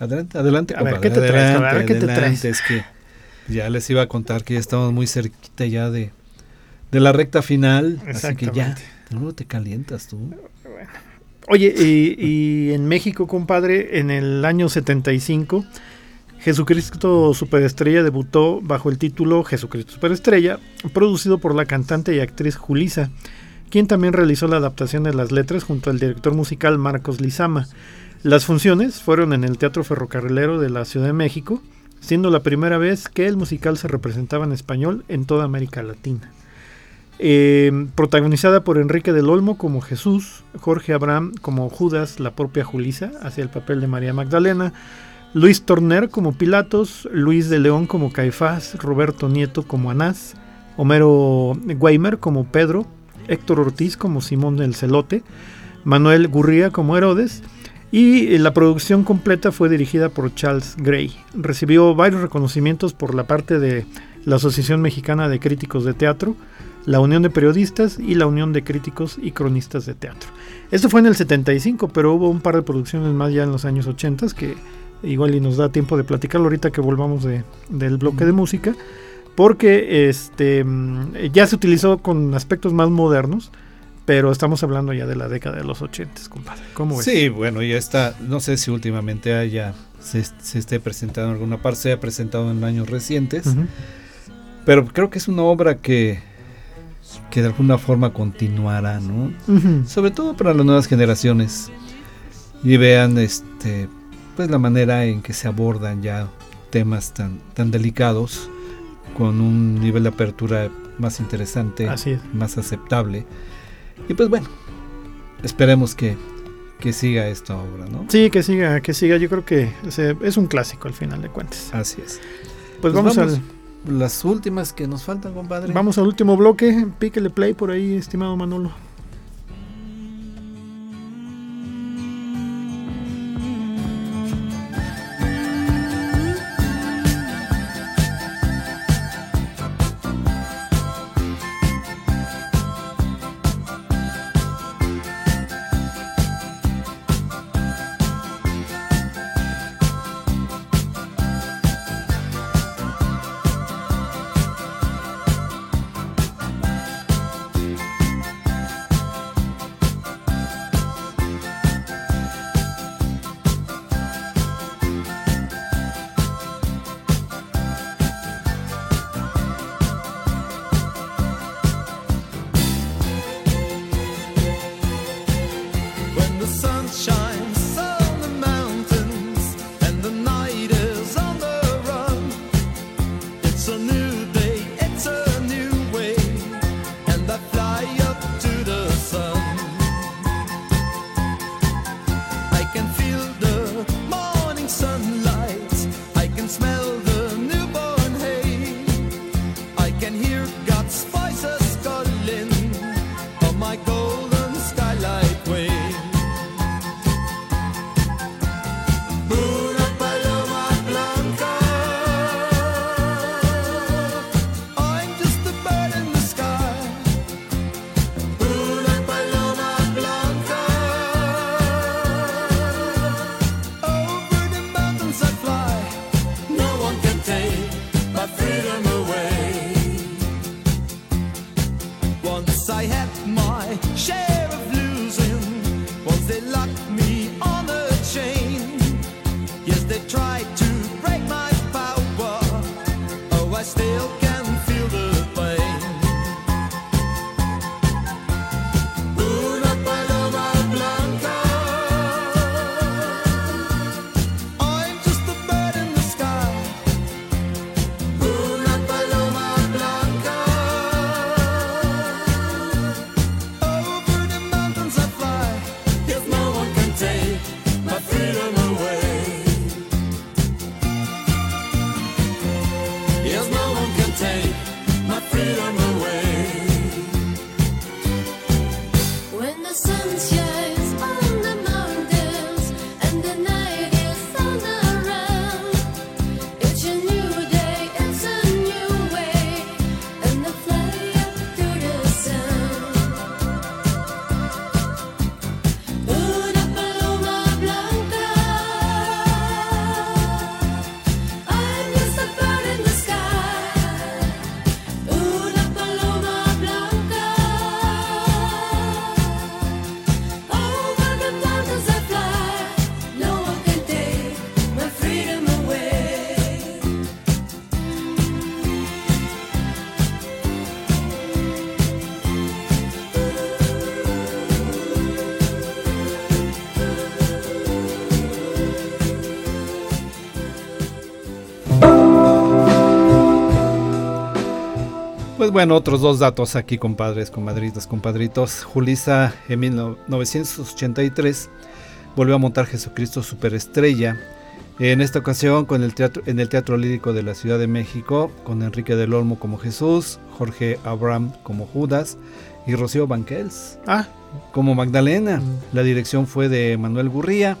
Adelante, adelante, A ver, ¿qué te traes? adelante, A ver, ¿qué te traes? Es que ya les iba a contar que ya estamos muy cerquita ya de, de la recta final. Así que ya, no te calientas tú. Oye, y, y en México, compadre, en el año 75, Jesucristo Superestrella debutó bajo el título Jesucristo Superestrella, producido por la cantante y actriz Julisa, quien también realizó la adaptación de las letras junto al director musical Marcos Lizama. Las funciones fueron en el Teatro Ferrocarrilero de la Ciudad de México, siendo la primera vez que el musical se representaba en español en toda América Latina. Eh, protagonizada por Enrique del Olmo como Jesús, Jorge Abraham como Judas, la propia Julisa, hacia el papel de María Magdalena, Luis Torner como Pilatos, Luis de León como Caifás, Roberto Nieto como Anás, Homero Weimer como Pedro, Héctor Ortiz como Simón el Celote, Manuel Gurría como Herodes, y eh, la producción completa fue dirigida por Charles Gray. Recibió varios reconocimientos por la parte de la Asociación Mexicana de Críticos de Teatro, la Unión de Periodistas y la Unión de Críticos y Cronistas de Teatro. Esto fue en el 75, pero hubo un par de producciones más ya en los años 80 que igual y nos da tiempo de platicarlo ahorita que volvamos de- del bloque de música, porque este mm, ya se utilizó con aspectos más modernos, pero estamos hablando ya de la década de los 80, compadre. ¿Cómo ves? Sí, bueno, ya está. No sé si últimamente haya se, se esté presentando en alguna parte, se ha presentado en años recientes. Pero creo que es una obra que, que de alguna forma continuará, ¿no? Sobre todo para las nuevas generaciones. Y vean este pues la manera en que se abordan ya temas tan, tan delicados con un nivel de apertura más interesante, Así es. más aceptable. Y pues bueno, esperemos que, que siga esta obra, ¿no? Sí, que siga, que siga. Yo creo que es un clásico al final de cuentas. Así es. Pues, vamos, al Las últimas que nos faltan, compadre. vamos al último bloque. Píquele play por ahí, estimado Manolo. Pues bueno, otros dos datos aquí, compadres, comadritas, compadritos. Julisa en 1983 volvió a montar Jesucristo Superestrella. En esta ocasión con el teatro, en el Teatro Lírico de la Ciudad de México, con Enrique del Olmo como Jesús, Jorge Abraham como Judas y Rocío Banquels Ah, como Magdalena. La dirección fue de Manuel Gurría.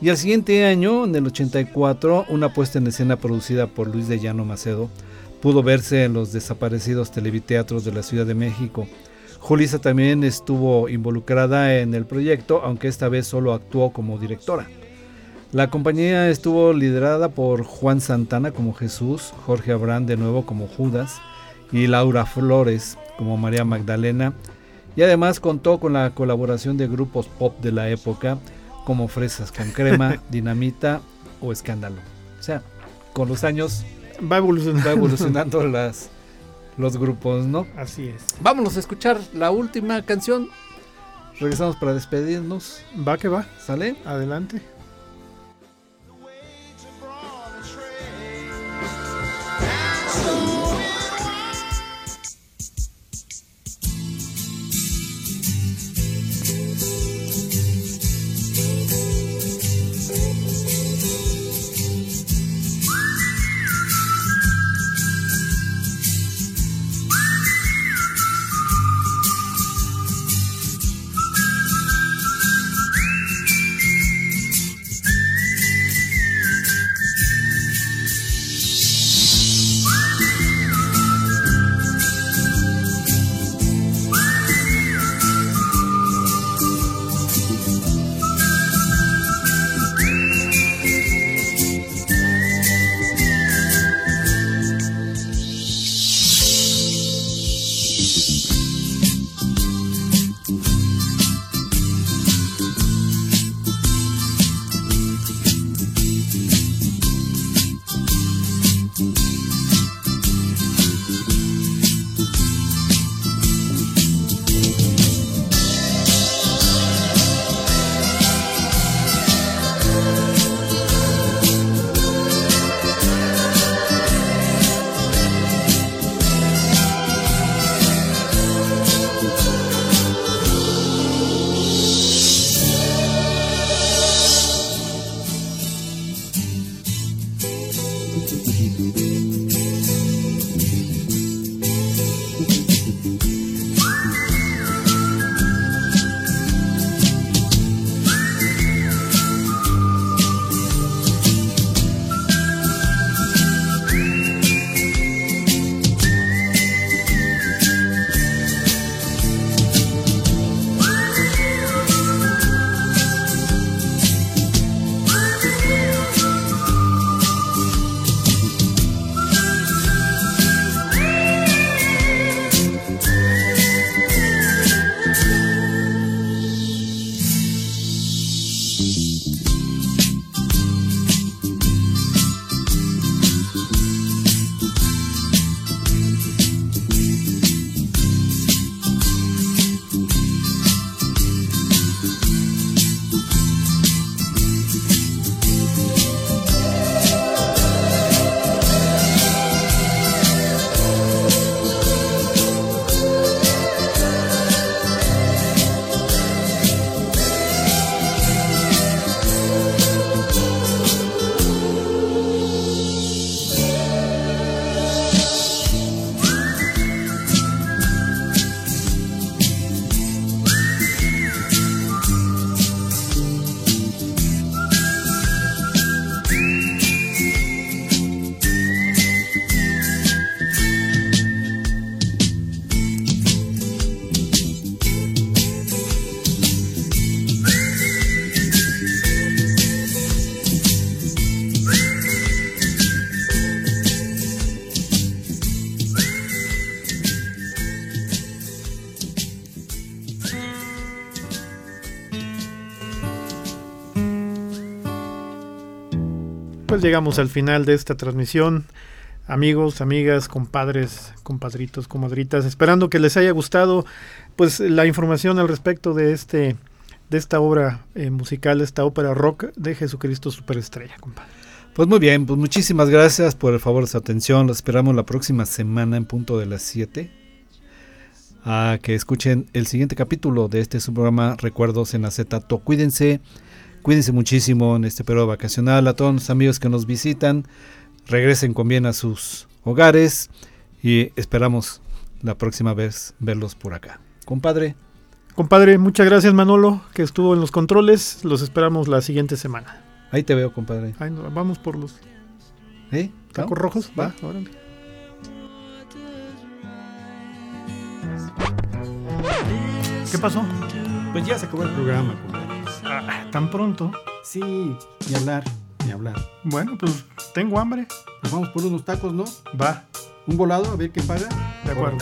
Y al siguiente año, en el 84, una puesta en escena producida por Luis de Llano Macedo pudo verse en los desaparecidos televiteatros de la Ciudad de México. Julisa también estuvo involucrada en el proyecto, aunque esta vez solo actuó como directora. La compañía estuvo liderada por Juan Santana como Jesús, Jorge Abraham de nuevo como Judas y Laura Flores como María Magdalena. Y además contó con la colaboración de grupos pop de la época como Fresas con Crema, Dinamita o Escándalo. O sea, con los años va evolucionando. va evolucionando las, los grupos, ¿no? Así es. Vámonos a escuchar la última canción. Regresamos para despedirnos. Va que va. ¿Sale? Adelante. Pues llegamos al final de esta transmisión. Amigos, amigas, compadres, compadritos, comadritas, esperando que les haya gustado pues la información al respecto de este de esta obra eh, musical, esta ópera rock de Jesucristo Superestrella. Pues muy bien, pues muchísimas gracias por el favor de su atención. Los esperamos la próxima semana en punto de las 7 a que escuchen el siguiente capítulo de este su programa Recuerdos en Acetato. Cuídense, cuídense muchísimo en este periodo vacacional. A todos los amigos que nos visitan, regresen con bien a sus hogares y esperamos la próxima vez verlos por acá. Compadre. Compadre, muchas gracias Manolo, que estuvo en los controles. Los esperamos la siguiente semana. Ahí te veo, compadre. Ahí nos- vamos por los ¿Eh? tacos ¿No? rojos. Va, Va. órale. ¿Qué pasó? Pues ya se acabó el programa, compadre. Ah, ¿Tan pronto? Sí, ni hablar, ni hablar. Bueno, pues tengo hambre. Nos vamos por unos tacos, ¿no? Va, Un volado, a ver qué paga. de acuerdo.